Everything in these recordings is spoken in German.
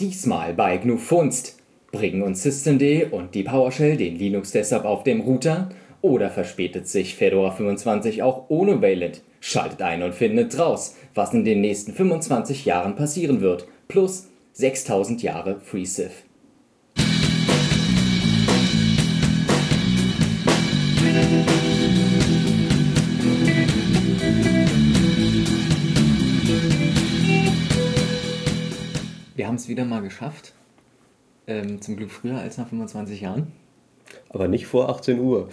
Diesmal bei GNU Funst. Bringen uns Systemd und die PowerShell den Linux-Desktop auf dem Router? Oder verspätet sich Fedora 25 auch ohne Wayland? Schaltet ein und findet raus, was in den nächsten 25 Jahren passieren wird. Plus 6000 Jahre FreeSIF. Haben es wieder mal geschafft. Ähm, zum Glück früher als nach 25 Jahren. Aber nicht vor 18 Uhr.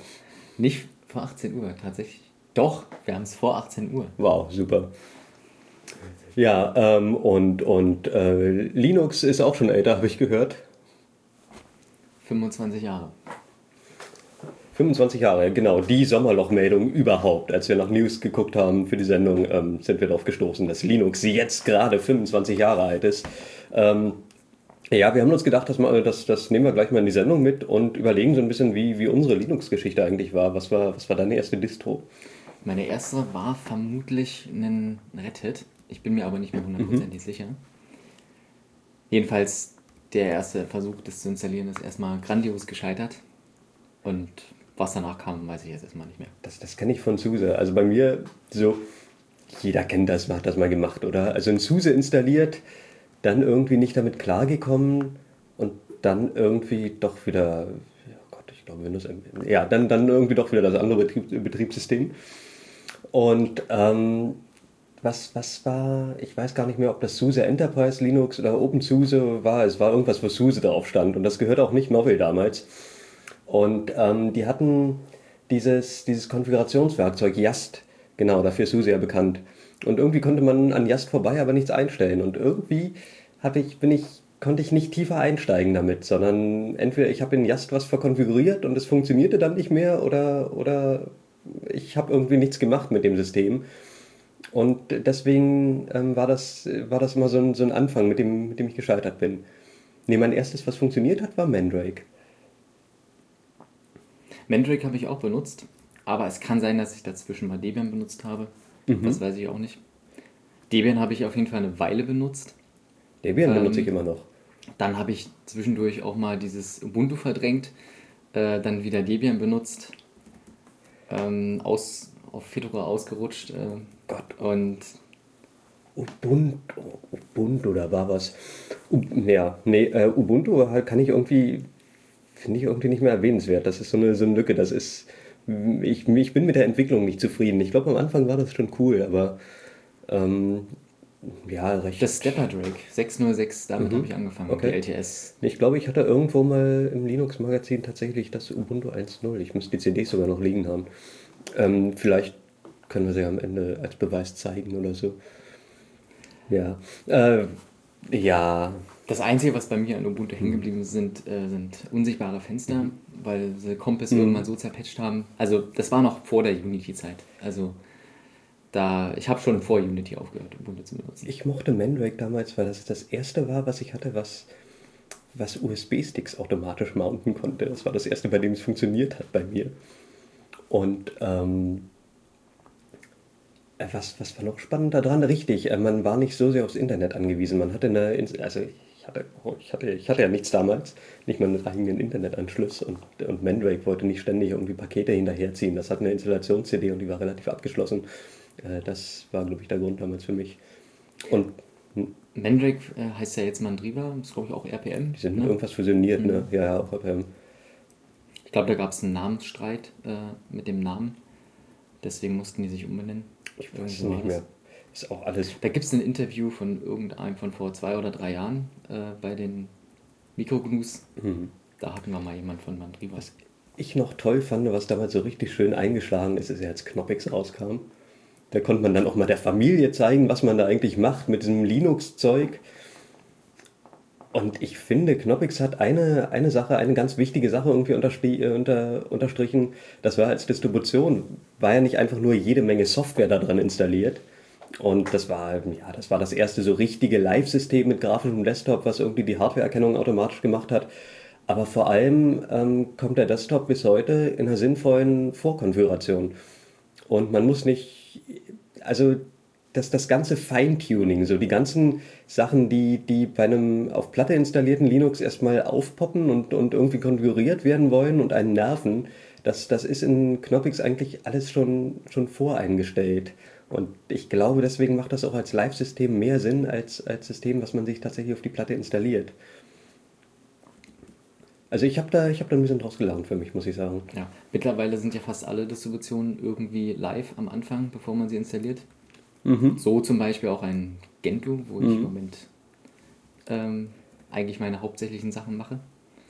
Nicht vor 18 Uhr, tatsächlich. Doch, wir haben es vor 18 Uhr. Wow, super. Ja, ähm, und, und äh, Linux ist auch schon älter, habe ich gehört. 25 Jahre. 25 Jahre, genau. Die Sommerlochmeldung überhaupt. Als wir nach News geguckt haben für die Sendung, ähm, sind wir darauf gestoßen, dass Linux jetzt gerade 25 Jahre alt ist. Ähm, ja, wir haben uns gedacht, dass wir, das, das nehmen wir gleich mal in die Sendung mit und überlegen so ein bisschen, wie, wie unsere Linux-Geschichte eigentlich war. Was, war. was war deine erste Distro? Meine erste war vermutlich ein Red Hat. Ich bin mir aber nicht mehr hundertprozentig mhm. sicher. Jedenfalls, der erste Versuch, das zu installieren, ist erstmal grandios gescheitert. Und was danach kam, weiß ich jetzt erstmal nicht mehr. Das, das kenne ich von SUSE. Also bei mir so, jeder kennt das, hat das mal gemacht, oder? Also ein SUSE installiert, dann irgendwie nicht damit klargekommen und dann irgendwie doch wieder, ja Gott, ich glaube Windows, ja, dann, dann irgendwie doch wieder das andere Betrieb, Betriebssystem. Und ähm, was, was war, ich weiß gar nicht mehr, ob das SUSE Enterprise Linux oder OpenSUSE war. Es war irgendwas, wo SUSE drauf stand. Und das gehört auch nicht Novell damals. Und ähm, die hatten dieses, dieses Konfigurationswerkzeug Yast, genau, dafür ist SUSE ja bekannt. Und irgendwie konnte man an Yast vorbei aber nichts einstellen. Und irgendwie hatte ich, bin ich, konnte ich nicht tiefer einsteigen damit, sondern entweder ich habe in Yast was verkonfiguriert und es funktionierte dann nicht mehr oder, oder ich habe irgendwie nichts gemacht mit dem System. Und deswegen ähm, war, das, war das immer so ein, so ein Anfang, mit dem, mit dem ich gescheitert bin. Nee, mein erstes, was funktioniert hat, war Mandrake. Mandrake habe ich auch benutzt, aber es kann sein, dass ich dazwischen mal Debian benutzt habe. Mhm. Das weiß ich auch nicht. Debian habe ich auf jeden Fall eine Weile benutzt. Debian ähm, benutze ich immer noch. Dann habe ich zwischendurch auch mal dieses Ubuntu verdrängt, äh, dann wieder Debian benutzt, ähm, aus, auf Fedora ausgerutscht. Äh, Gott. Und Ubuntu, Ubuntu, da war was. U ja, nee, äh, Ubuntu halt kann ich irgendwie finde ich irgendwie nicht mehr erwähnenswert. Das ist so eine, so eine Lücke. Das ist, ich, ich bin mit der Entwicklung nicht zufrieden. Ich glaube, am Anfang war das schon cool, aber ähm, ja, recht. Das Stepper Drake 606, damit mhm. habe ich angefangen, okay. mit LTS. Ich glaube, ich hatte irgendwo mal im Linux-Magazin tatsächlich das Ubuntu 1.0. Ich muss die CDs sogar noch liegen haben. Ähm, vielleicht können wir sie am Ende als Beweis zeigen oder so. Ja. Äh, ja, das Einzige, was bei mir an Ubuntu hängen geblieben ist, sind, äh, sind unsichtbare Fenster, mhm. weil sie Compass mhm. irgendwann so zerpatcht haben. Also das war noch vor der Unity-Zeit. Also da, ich habe schon vor Unity aufgehört, Ubuntu zu benutzen. Ich mochte Mandrake damals, weil das das erste war, was ich hatte, was, was USB-Sticks automatisch mounten konnte. Das war das erste, bei dem es funktioniert hat bei mir. Und ähm, äh, was, was war noch spannend daran? Richtig, äh, man war nicht so sehr aufs Internet angewiesen. Man hatte eine, also hatte, oh, ich, hatte, ich hatte ja nichts damals, nicht mal einen eigenen Internetanschluss und, und Mandrake wollte nicht ständig irgendwie Pakete hinterherziehen. Das hat eine Installations-CD und die war relativ abgeschlossen. Äh, das war, glaube ich, der Grund damals für mich. Und. Mandrake äh, heißt ja jetzt Mandriva, das ist glaube ich auch RPM. Die sind ne? irgendwas fusioniert, ne? mhm. ne? Ja, ja, auch RPM. Ich glaube, da gab es einen Namensstreit äh, mit dem Namen. Deswegen mussten die sich umbenennen. Ich weiß es nicht mehr. Ist auch alles. Da gibt es ein Interview von irgendeinem von vor zwei oder drei Jahren äh, bei den Mikrognus. Mhm. Da hatten wir mal jemand von Mandriva. Was ich noch toll fand, was damals so richtig schön eingeschlagen ist, ist ja als Knoppix rauskam. Da konnte man dann auch mal der Familie zeigen, was man da eigentlich macht mit diesem Linux-Zeug. Und ich finde, Knoppix hat eine, eine Sache, eine ganz wichtige Sache irgendwie äh, unter, unterstrichen. Das war als Distribution, war ja nicht einfach nur jede Menge Software da dran installiert, und das war, ja, das war das erste so richtige Live-System mit grafischem Desktop, was irgendwie die Hardware-Erkennung automatisch gemacht hat. Aber vor allem ähm, kommt der Desktop bis heute in einer sinnvollen Vorkonfiguration. Und man muss nicht, also das, das ganze Feintuning, so die ganzen Sachen, die, die bei einem auf Platte installierten Linux erstmal aufpoppen und, und irgendwie konfiguriert werden wollen und einen nerven, das, das ist in Knoppix eigentlich alles schon, schon voreingestellt. Und ich glaube, deswegen macht das auch als Live-System mehr Sinn als als System, was man sich tatsächlich auf die Platte installiert. Also ich habe da, hab da ein bisschen draus gelernt für mich, muss ich sagen. Ja, mittlerweile sind ja fast alle Distributionen irgendwie live am Anfang, bevor man sie installiert. Mhm. So zum Beispiel auch ein Gentoo, wo mhm. ich im Moment ähm, eigentlich meine hauptsächlichen Sachen mache.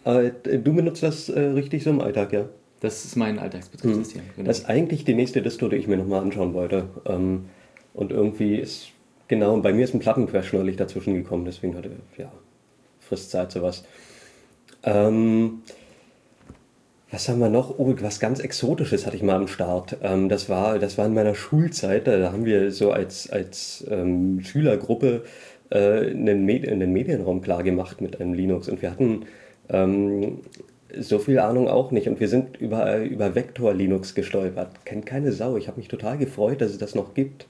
Aber du benutzt das äh, richtig so im Alltag, ja? Das ist mein Alltagsbetriebssystem. Mhm. Genau. Das ist eigentlich die nächste Distro, die ich mir nochmal anschauen wollte. Ähm, und irgendwie ist, genau, bei mir ist ein Plattencrash neulich dazwischen gekommen, deswegen hatte, ja, frisst Zeit sowas. Ähm, was haben wir noch? Oh, was ganz Exotisches hatte ich mal am Start. Ähm, das, war, das war in meiner Schulzeit. Da haben wir so als, als ähm, Schülergruppe äh, einen, Medi einen Medienraum klar gemacht mit einem Linux. Und wir hatten ähm, so viel Ahnung auch nicht. Und wir sind über, über Vector Linux gestolpert. Kennt keine Sau. Ich habe mich total gefreut, dass es das noch gibt.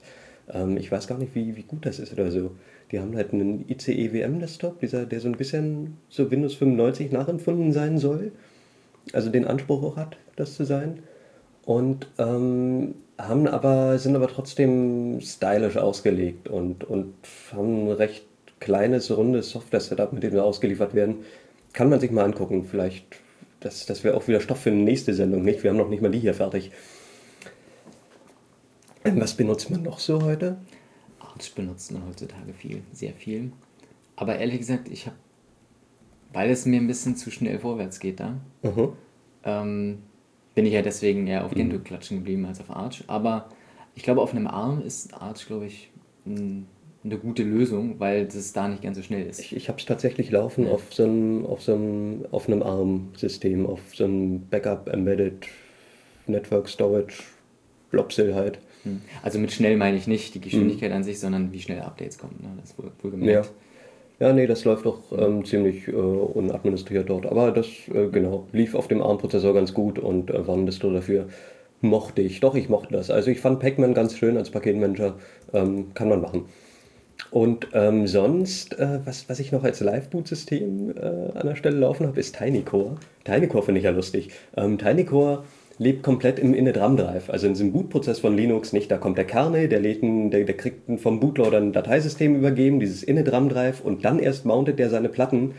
Ähm, ich weiß gar nicht, wie, wie gut das ist oder so. Die haben halt einen ICE WM Desktop, dieser, der so ein bisschen so Windows 95 nachempfunden sein soll. Also den Anspruch auch hat, das zu sein. Und ähm, haben aber, sind aber trotzdem stylisch ausgelegt und, und haben ein recht kleines, rundes Software-Setup, mit dem wir ausgeliefert werden. Kann man sich mal angucken. Vielleicht das, das wäre auch wieder Stoff für eine nächste Sendung, nicht? Wir haben noch nicht mal die hier fertig. Was benutzt man noch so heute? Arch benutzt man heutzutage viel, sehr viel. Aber ehrlich gesagt, ich habe, weil es mir ein bisschen zu schnell vorwärts geht da, mhm. ähm, bin ich ja deswegen eher auf Gentoo mhm. klatschen geblieben als auf Arch. Aber ich glaube, auf einem Arm ist Arch, glaube ich, ein eine gute Lösung, weil es da nicht ganz so schnell ist. Ich, ich habe es tatsächlich laufen ja. auf so einem, auf so einem, auf einem ARM-System, auf so einem Backup-Embedded Network Storage Blobsil halt. Hm. Also mit schnell meine ich nicht die Geschwindigkeit mhm. an sich, sondern wie schnell Updates kommen. Ne? Das wohl, wohl gemerkt. Ja. ja, nee, das läuft auch ähm, ziemlich äh, unadministriert dort. Aber das, äh, genau, lief auf dem ARM-Prozessor ganz gut und äh, war ein Distro dafür. Mochte ich. Doch, ich mochte das. Also ich fand Pacman ganz schön als Paketmanager. Ähm, kann man machen. Und ähm, sonst, äh, was, was ich noch als Live-Boot-System äh, an der Stelle laufen habe, ist TinyCore. TinyCore finde ich ja lustig. Ähm, TinyCore lebt komplett im Init-RAM-Drive, also in diesem Bootprozess von Linux nicht. Da kommt der Kernel, der, lädt einen, der, der kriegt vom Bootloader ein Dateisystem übergeben, dieses Init-RAM-Drive, und dann erst mountet der seine Platten.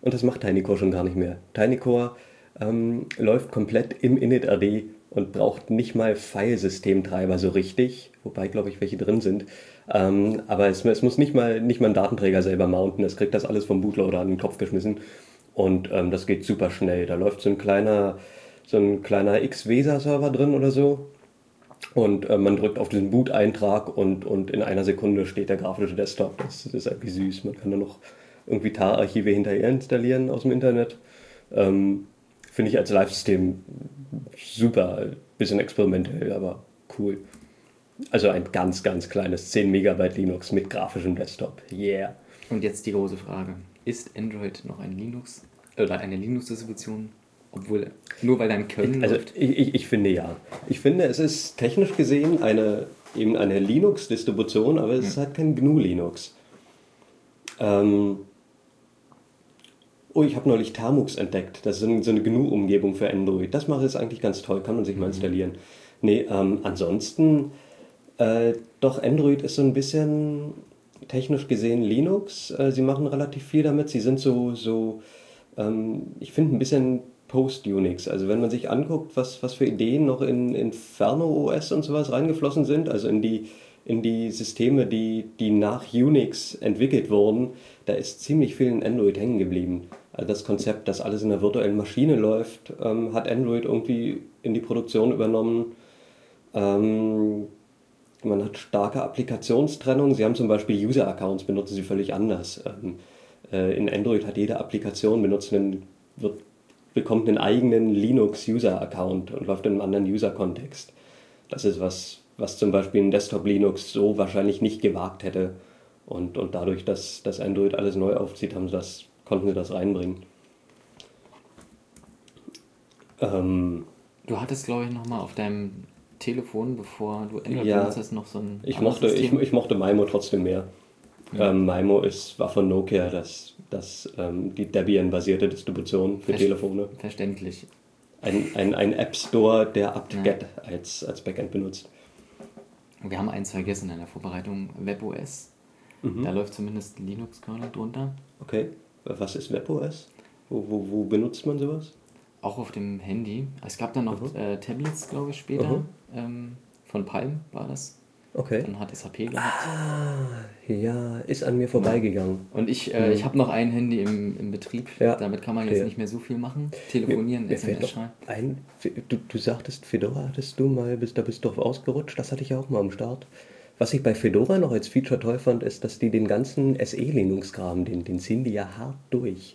Und das macht TinyCore schon gar nicht mehr. TinyCore ähm, läuft komplett im Init-RD und braucht nicht mal Filesystemtreiber so richtig, wobei, glaube ich, welche drin sind. Ähm, aber es, es, muss nicht mal, nicht mal ein Datenträger selber mounten, es kriegt das alles vom Bootloader an den Kopf geschmissen und ähm, das geht super schnell. Da läuft so ein kleiner, so ein kleiner X-Vesa-Server drin oder so und äh, man drückt auf diesen Boot-Eintrag und, und in einer Sekunde steht der grafische Desktop. Das, das ist irgendwie süß. Man kann da noch irgendwie TAR-Archive hinterher installieren aus dem Internet. Ähm, Finde ich als Live-System super. Bisschen experimentell, aber cool. Also ein ganz, ganz kleines 10 Megabyte Linux mit grafischem Desktop. Yeah. Und jetzt die große Frage. Ist Android noch ein Linux oder eine Linux-Distribution? Obwohl, nur weil dein Köln Also läuft? Ich, ich, ich finde ja. Ich finde, es ist technisch gesehen eine, eben eine Linux-Distribution, aber es ja. ist halt kein GNU-Linux. Ähm, oh, ich habe neulich Tamux entdeckt. Das ist so eine GNU-Umgebung für Android. Das mache ich eigentlich ganz toll, kann man sich mal mhm. installieren. Nee, ähm, ansonsten äh, doch, Android ist so ein bisschen technisch gesehen Linux. Äh, sie machen relativ viel damit. Sie sind so, so ähm, ich finde, ein bisschen Post-Unix. Also wenn man sich anguckt, was, was für Ideen noch in Inferno OS und sowas reingeflossen sind, also in die, in die Systeme, die, die nach Unix entwickelt wurden, da ist ziemlich viel in Android hängen geblieben. Also das Konzept, dass alles in einer virtuellen Maschine läuft, ähm, hat Android irgendwie in die Produktion übernommen. Ähm, man hat starke Applikationstrennung. Sie haben zum Beispiel User-Accounts, benutzen sie völlig anders. Ähm, äh, in Android hat jede Applikation benutzt einen, wird, bekommt einen eigenen Linux-User-Account und läuft in einem anderen User-Kontext. Das ist was, was zum Beispiel ein Desktop-Linux so wahrscheinlich nicht gewagt hätte. Und, und dadurch, dass, dass Android alles neu aufzieht, haben sie das, konnten sie das reinbringen. Ähm, du hattest, glaube ich, nochmal auf deinem Telefon, bevor du Android Ja. benutzt hast, noch so ein Ich mochte, ich, ich mochte Maimo trotzdem mehr. Ähm, Maimo ist, war von Nokia das, das, ähm, die Debian-basierte Distribution für Verst- Telefone. Verständlich. Ein, ein, ein App Store, der apt-get Ja. als, als Backend benutzt. Wir haben eins vergessen in der Vorbereitung, WebOS. Mhm. Da läuft zumindest Linux-Kernel drunter. Okay, was ist WebOS? Wo, wo, wo benutzt man sowas? Auch auf dem Handy. Es gab dann noch Mhm. äh, Tablets, glaube ich, später. Mhm. Ähm, von Palm war das. Okay. Dann hat SAP gehabt. Ja, ist an mir vorbeigegangen. Und ich, äh, ich habe noch ein Handy im, im Betrieb. Ja. Damit kann man jetzt Ja. nicht mehr so viel machen. Telefonieren, Mir SMS schreiben. ein, du, du sagtest, Fedora hattest du mal, bist, da bist du drauf ausgerutscht, das hatte ich ja auch mal am Start. Was ich bei Fedora noch als Feature toll fand, ist, dass die den ganzen SE-Linux-Kram, den, den ziehen die ja hart durch.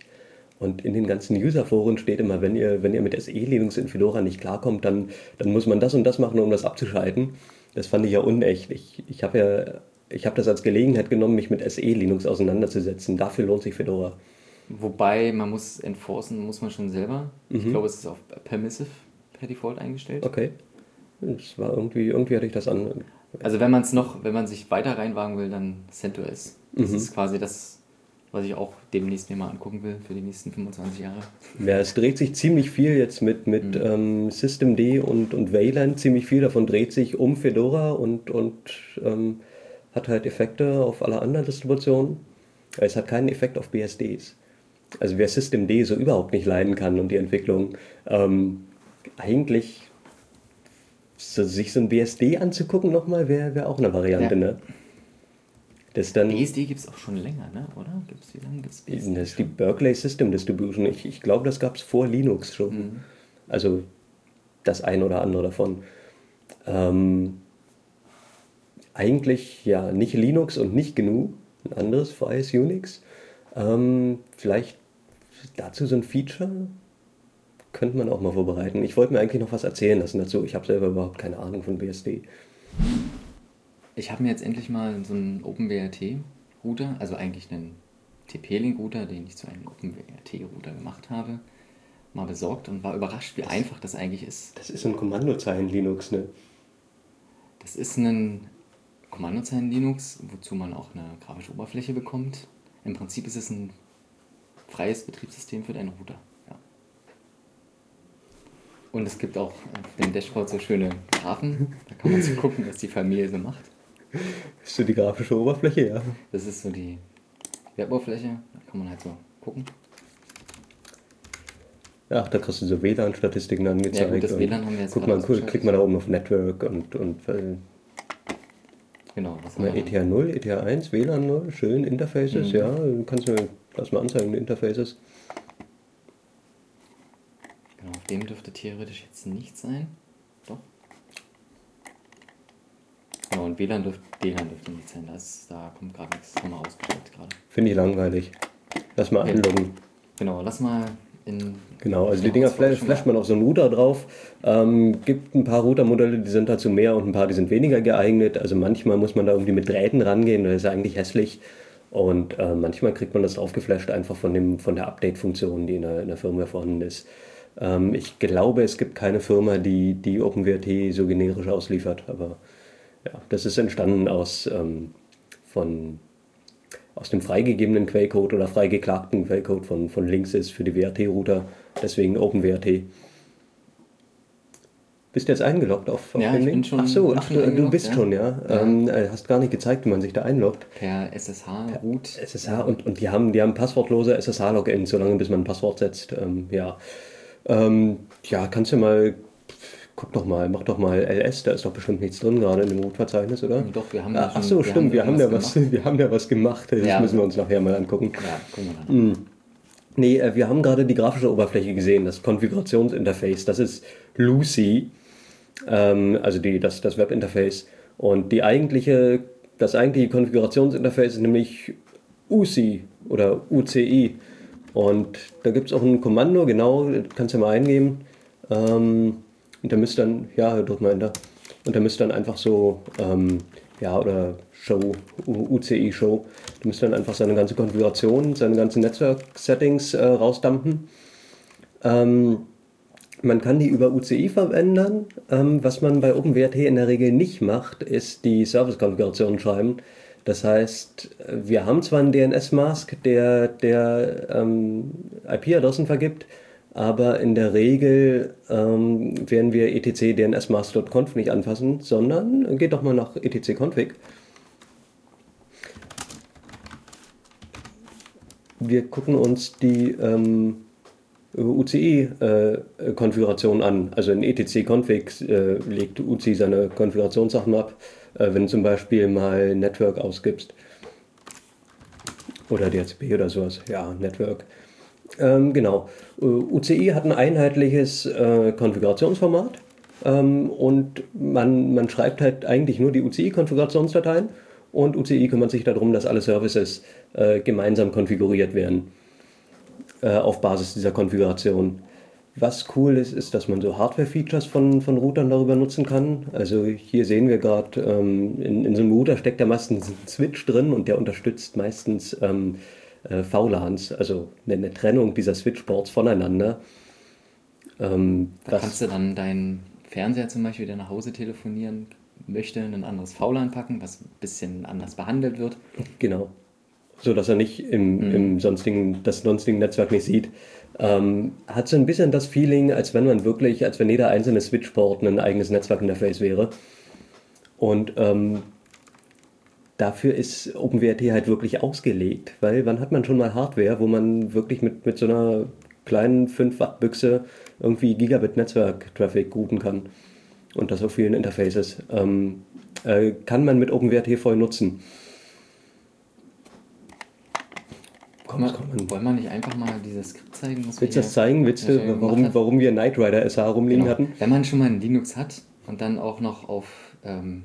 Und in den ganzen User-Foren steht immer, wenn ihr, wenn ihr mit SE-Linux in Fedora nicht klarkommt, dann, dann muss man das und das machen, um das abzuschalten. Das fand ich ja unecht. Ich, ich habe ja, ich habe das als Gelegenheit genommen, mich mit SE-Linux auseinanderzusetzen. Dafür lohnt sich Fedora. Wobei man muss enforcen, muss man schon selber. Ich Mhm. glaube, es ist auf Permissive per Default eingestellt. Okay. Das war irgendwie, irgendwie hatte ich das an. Also wenn man es noch, wenn man sich weiter reinwagen will, dann CentOS. Das Mhm. ist quasi das, was ich auch demnächst mir mal angucken will für die nächsten 25 Jahre. Ja, es dreht sich ziemlich viel jetzt mit, mit ähm, Systemd und, und Wayland. Ziemlich viel davon dreht sich um Fedora und, und ähm, hat halt Effekte auf alle anderen Distributionen. Es hat keinen Effekt auf BSDs. Also wer Systemd so überhaupt nicht leiden kann und die Entwicklung, ähm, eigentlich so, sich so ein BSD anzugucken nochmal, wäre wär auch eine Variante, Ja. ne? Das dann... BSD gibt es auch schon länger, ne? oder? Gibt's, wie lange gibt es BSD? Das ist die Berkeley System Distribution. Ich, ich glaube, das gab es vor Linux schon. Mhm. Also das ein oder andere davon. Ähm, eigentlich ja nicht Linux und nicht GNU, ein anderes freies Unix. Ähm, vielleicht dazu so ein Feature könnte man auch mal vorbereiten. Ich wollte mir eigentlich noch was erzählen lassen dazu. Ich habe selber überhaupt keine Ahnung von BSD. Ich habe mir jetzt endlich mal so einen OpenWRT-Router, also eigentlich einen TP-Link-Router, den ich zu einem OpenWRT-Router gemacht habe, mal besorgt und war überrascht, wie einfach das eigentlich ist. Das ist ein Kommandozeilen Linux, ne? Das ist ein Kommandozeilen Linux, wozu man auch eine grafische Oberfläche bekommt. Im Prinzip ist es ein freies Betriebssystem für deinen Router. Ja. Und es gibt auch auf dem Dashboard so schöne Graphen. Da kann man so gucken, was die Familie so macht. Ist so die grafische Oberfläche, ja. Das ist so die Weboberfläche. Da kann man halt so gucken. Ach, da kriegst du so WLAN-Statistiken angezeigt. Ja, gut, das WLAN haben wir jetzt Guck mal, guck, ausgeschaltet. klick mal da oben auf Network und, und äh, Genau. Was haben wir ETH 0, ETH 1, WLAN 0, schön, Interfaces, Mhm. ja. Du kannst mir, lass mal anzeigen, die Interfaces. Genau, auf dem dürfte theoretisch jetzt nicht sein. Doch. Genau, und WLAN dürfte, WLAN dürfte nicht sein. Das, da kommt gerade nichts. Haben wir ausgeschaltet gerade. Finde ich langweilig. Lass mal Ja. einloggen. Genau, lass mal in. Genau, also die Ja, Dinger flash, flasht man auf so einen Router drauf. Ähm, gibt ein paar Routermodelle, die sind dazu mehr und ein paar, die sind weniger geeignet. Also manchmal muss man da irgendwie mit Drähten rangehen, das ist ja eigentlich hässlich. Und äh, manchmal kriegt man das draufgeflasht einfach von, dem, von der Update-Funktion, die in der, in der Firmware vorhanden ist. Ähm, ich glaube, es gibt keine Firma, die, die OpenWRT so generisch ausliefert, aber ja, das ist entstanden aus, ähm, von, aus dem freigegebenen Quellcode oder freigeklagten Quellcode von, von Linksys für die WRT-Router, deswegen OpenWRT. Bist du jetzt eingeloggt auf, auf Ja, den ich Link? bin schon- ach so, ach, du, du bist ja. schon, ja. Ja. Ähm, äh, hast gar nicht gezeigt, wie man sich da einloggt. Per SSH-Root. SSH und, und die haben, die haben passwortlose SSH-Login, solange bis man ein Passwort setzt. Ähm, ja. Ähm, ja, kannst du mal, guck doch mal, mach doch mal LS, da ist doch bestimmt nichts drin gerade in dem Root-Verzeichnis, oder? Doch, wir haben Ah, da Ach so, wir stimmt, haben wir haben, ja irgendwas was, gemacht. wir haben ja was gemacht. Das Ja. müssen wir uns nachher mal angucken. Ja, gucken wir dann. Mhm. Nee, äh, wir haben gerade die grafische Oberfläche gesehen, das Konfigurationsinterface. Das ist Lucy, ähm, also die, das, das Webinterface. Und die eigentliche, das eigentliche Konfigurationsinterface ist nämlich UCI oder UCI. Und da gibt es auch ein Kommando, genau, das kannst du mal eingeben. Ähm, und da müsst dann, ja, drück mal Enter. Und da müsst dann einfach so, ähm, ja, oder Show, U- UCI Show, du müsst dann einfach seine ganze Konfiguration, seine ganzen Netzwerk-Settings äh, rausdumpen. Ähm, man kann die über UCI verändern. Ähm, was man bei OpenWrt in der Regel nicht macht, ist die Service-Konfiguration schreiben. Das heißt, wir haben zwar einen DNS-Mask, der, der ähm, IP-Adressen vergibt, aber in der Regel ähm, werden wir etc dnsmask.conf nicht anfassen, sondern geht doch mal nach etc-config. Wir gucken uns die ähm, UCI-Konfiguration äh, an. Also in etc-config äh, legt UCI seine Konfigurationssachen ab, äh, wenn du zum Beispiel mal Network ausgibst. Oder DHCP oder sowas. Ja, Network. Ähm, genau. UCI hat ein einheitliches äh, Konfigurationsformat ähm, und man, man schreibt halt eigentlich nur die UCI-Konfigurationsdateien und UCI kümmert sich darum, dass alle Services äh, gemeinsam konfiguriert werden äh, auf Basis dieser Konfiguration. Was cool ist, ist, dass man so Hardware-Features von, von Routern darüber nutzen kann. Also hier sehen wir gerade, ähm, in, in so einem Router steckt da meistens ein Switch drin und der unterstützt meistens ähm, äh, VLANs, also eine, Trennung dieser Switchboards voneinander. Ähm, da kannst du dann deinen Fernseher zum Beispiel, der nach Hause telefonieren möchte, ein anderes VLAN packen, was ein bisschen anders behandelt wird. Genau. So dass er nicht im, mhm. im sonstigen, das sonstige Netzwerk nicht sieht. Ähm, hat so ein bisschen das Feeling, als wenn man wirklich, als wenn jeder einzelne Switchport ein eigenes Netzwerkinterface wäre. Und ähm, dafür ist OpenWrt halt wirklich ausgelegt, weil wann hat man schon mal Hardware, wo man wirklich mit, mit so einer kleinen 5 Watt Büchse irgendwie Gigabit Netzwerk-Traffic routen kann und das auf vielen Interfaces. Ähm, äh, kann man mit OpenWrt voll nutzen. Komm, man, komm, wollen wir nicht einfach mal dieses Skript zeigen? Willst du das zeigen? Willst du, warum, warum wir Knight Rider SH rumliegen genau. hatten? Wenn man schon mal ein Linux hat und dann auch noch auf ähm,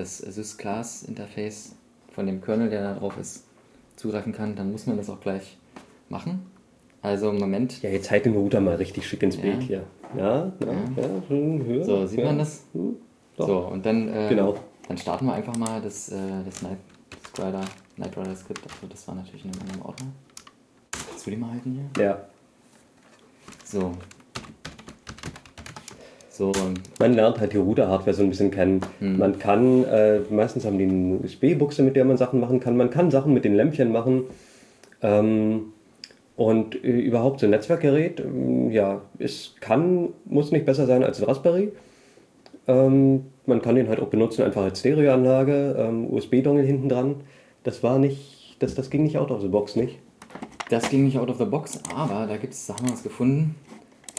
das Sys-Class-Interface von dem Kernel, der da drauf ist, zugreifen kann, dann muss man das auch gleich machen. Also im Moment. Ja, jetzt halt den Router mal richtig schick ins Bild hier. Ja, ja, ja. so, sieht man das? Hm, so, und dann, äh, genau. dann starten wir einfach mal das, äh, das Night Rider, Night Rider Skript. Also das war natürlich in einem Ordner. Kannst du die mal halten hier? Ja. So, so. Man lernt halt die Router-Hardware so ein bisschen kennen. Hm. Man kann, äh, meistens haben die eine USB-Buchse, mit der man Sachen machen kann. Man kann Sachen mit den Lämpchen machen. Ähm, und äh, überhaupt so ein Netzwerkgerät, äh, ja, es kann, muss nicht besser sein als ein Raspberry. Ähm, man kann den halt auch benutzen, einfach als Stereoanlage, ähm, USB-Dongle hinten dran. Das war nicht, das, das ging nicht out of the box, nicht? Das ging nicht out of the box, aber da gibt es, da haben wir was gefunden,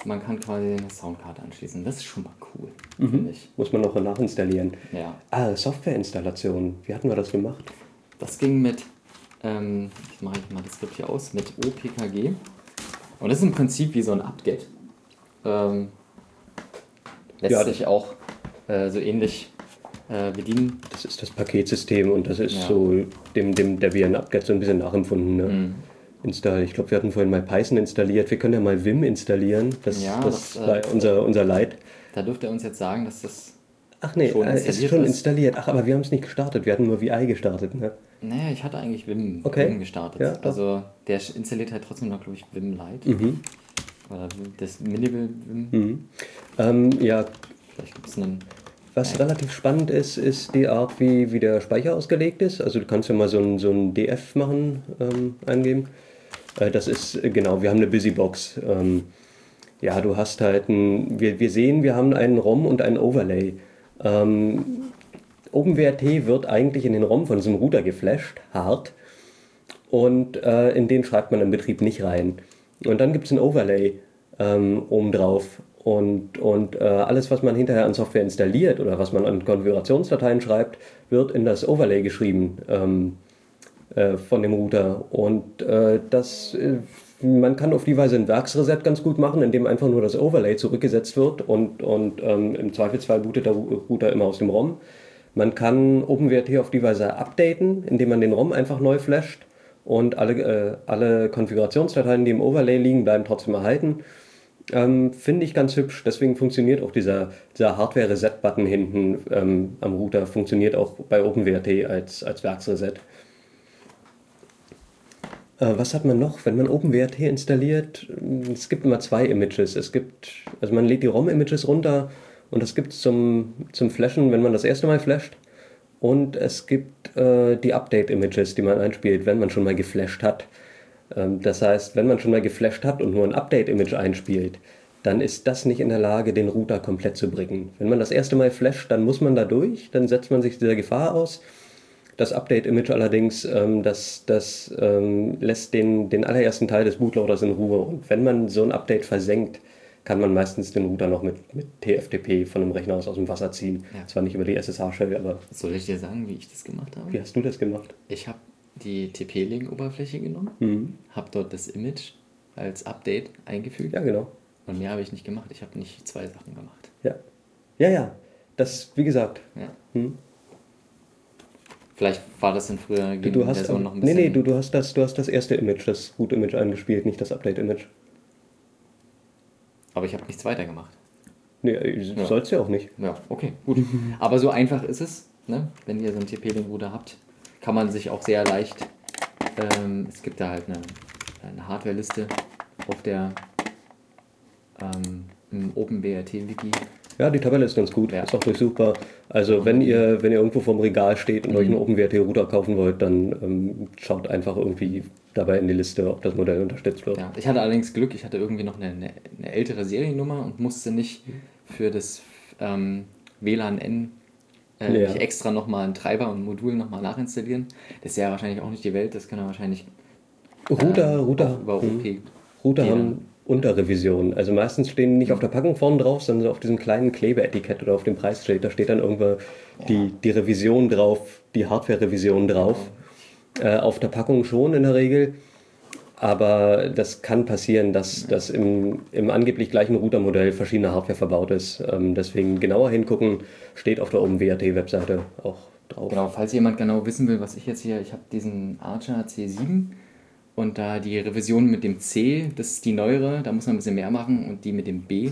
man kann quasi eine Soundkarte anschließen. Das ist schon mal cool, mhm. finde ich. Muss man noch nachinstallieren. Ja. Ah, Softwareinstallation. Wie hatten wir das gemacht? Das ging mit, ähm, ich mache mal das Skript hier aus, mit OPKG. Und das ist im Prinzip wie so ein Update. Ähm, lässt ja, sich auch äh, so ähnlich äh, bedienen. Das ist das Paketsystem und das ist ja. so dem, dem Debian Update so ein bisschen nachempfunden. Ne? Mhm installiert. Ich glaube, wir hatten vorhin mal Python installiert. Wir können ja mal Vim installieren. Das, ja, das, das war äh, unser, unser Leid. Da dürfte er uns jetzt sagen, dass das. Ach nee, schon äh, es ist schon installiert. Ach, aber wir haben es nicht gestartet. Wir hatten nur VI gestartet. Ne? Naja, ich hatte eigentlich Vim, okay. Vim gestartet. Ja, also der installiert halt trotzdem noch, glaube ich, Vim Lite. Mhm. Oder das Minimal Vim. Mhm. Ähm, ja. Vielleicht gibt es einen. Was ja. relativ spannend ist, ist die Art, wie, wie der Speicher ausgelegt ist. Also du kannst ja mal so ein, so ein DF machen, ähm, eingeben. Äh, das ist, äh, genau, wir haben eine Busybox. Ähm, ja, du hast halt ein, wir, wir sehen, wir haben einen ROM und einen Overlay. Ähm, OpenWrt wird eigentlich in den ROM von diesem Router geflasht, hart. Und äh, in den schreibt man im Betrieb nicht rein. Und dann gibt es ein Overlay ähm, obendrauf. Und, und äh, alles, was man hinterher an Software installiert oder was man an Konfigurationsdateien schreibt, wird in das Overlay geschrieben. Ähm, äh, von dem Router. Und äh, das, äh, man kann auf die Weise ein Werksreset ganz gut machen, indem einfach nur das Overlay zurückgesetzt wird und, und ähm, im Zweifelsfall bootet der Router immer aus dem ROM. Man kann OpenWrt auf die Weise updaten, indem man den ROM einfach neu flasht und alle, äh, alle Konfigurationsdateien, die im Overlay liegen, bleiben trotzdem erhalten. Ähm, Finde ich ganz hübsch. Deswegen funktioniert auch dieser, dieser Hardware-Reset-Button hinten ähm, am Router, funktioniert auch bei OpenWrt als, als Werksreset. Äh, was hat man noch, wenn man OpenWrt installiert? Es gibt immer zwei Images. Es gibt, also man lädt die ROM-Images runter und das gibt es zum, zum Flashen, wenn man das erste Mal flasht. Und es gibt äh, die Update-Images, die man einspielt, wenn man schon mal geflasht hat. Ähm, das heißt, wenn man schon mal geflasht hat und nur ein Update-Image einspielt, dann ist das nicht in der Lage, den Router komplett zu bringen. Wenn man das erste Mal flasht, dann muss man da durch, dann setzt man sich dieser Gefahr aus das Update-Image allerdings, ähm, das, das ähm, lässt den, den allerersten Teil des Bootloaders in Ruhe. Und wenn man so ein Update versenkt, kann man meistens den Router noch mit, mit TFTP von einem Rechner aus, aus dem Wasser ziehen. Ja. Zwar nicht über die SSH-Shell, aber. Soll ich dir sagen, wie ich das gemacht habe? Wie hast du das gemacht? Ich habe die TP-Link-Oberfläche genommen, mhm. habe dort das Image als Update eingefügt. Ja, genau. Und mehr habe ich nicht gemacht. Ich habe nicht zwei Sachen gemacht. Ja. Ja, ja. Das, wie gesagt. Ja. Hm. Vielleicht war das in früher du, du hast, noch ein bisschen. Nee, nee, du, du, hast das, du hast das erste Image, das Boot-Image eingespielt, nicht das Update-Image. Aber ich habe nichts weiter gemacht. Nee, ja. sollst ja auch nicht. Ja, okay, gut. Aber so einfach ist es, ne? wenn ihr so einen TP-Link-Router habt, kann man sich auch sehr leicht. Ähm, es gibt da halt eine, eine Hardware-Liste auf der ähm, OpenBRT-Wiki ja, die Tabelle ist ganz gut, ja. ist auch durchsuchbar. Also wenn ihr, wenn ihr irgendwo vorm Regal steht und mhm. euch einen OpenWrt-Router kaufen wollt, dann ähm, schaut einfach irgendwie dabei in die Liste, ob das Modell unterstützt wird. Ja, ich hatte allerdings Glück, ich hatte irgendwie noch eine, eine, eine ältere Seriennummer und musste nicht für das ähm, WLAN-N äh, ja. extra nochmal einen Treiber und ein Modul nochmal nachinstallieren. Das ist ja wahrscheinlich auch nicht die Welt, das kann er wahrscheinlich Router, äh, Router, über OP. Hm. Router haben Unterrevision. Also meistens stehen nicht auf der Packung vorne drauf, sondern auf diesem kleinen Klebeetikett oder auf dem Preisschild. Da steht dann irgendwo die, die Revision drauf, die Hardware-Revision drauf. Äh, auf der Packung schon in der Regel. Aber das kann passieren, dass, dass im, im angeblich gleichen Routermodell verschiedene Hardware verbaut ist. Ähm, deswegen genauer hingucken, steht auf der OpenWrt-Webseite auch drauf. Genau, falls jemand genau wissen will, was ich jetzt hier, ich habe diesen Archer C7 und da die Revision mit dem C, das ist die neuere, da muss man ein bisschen mehr machen. Und die mit dem B,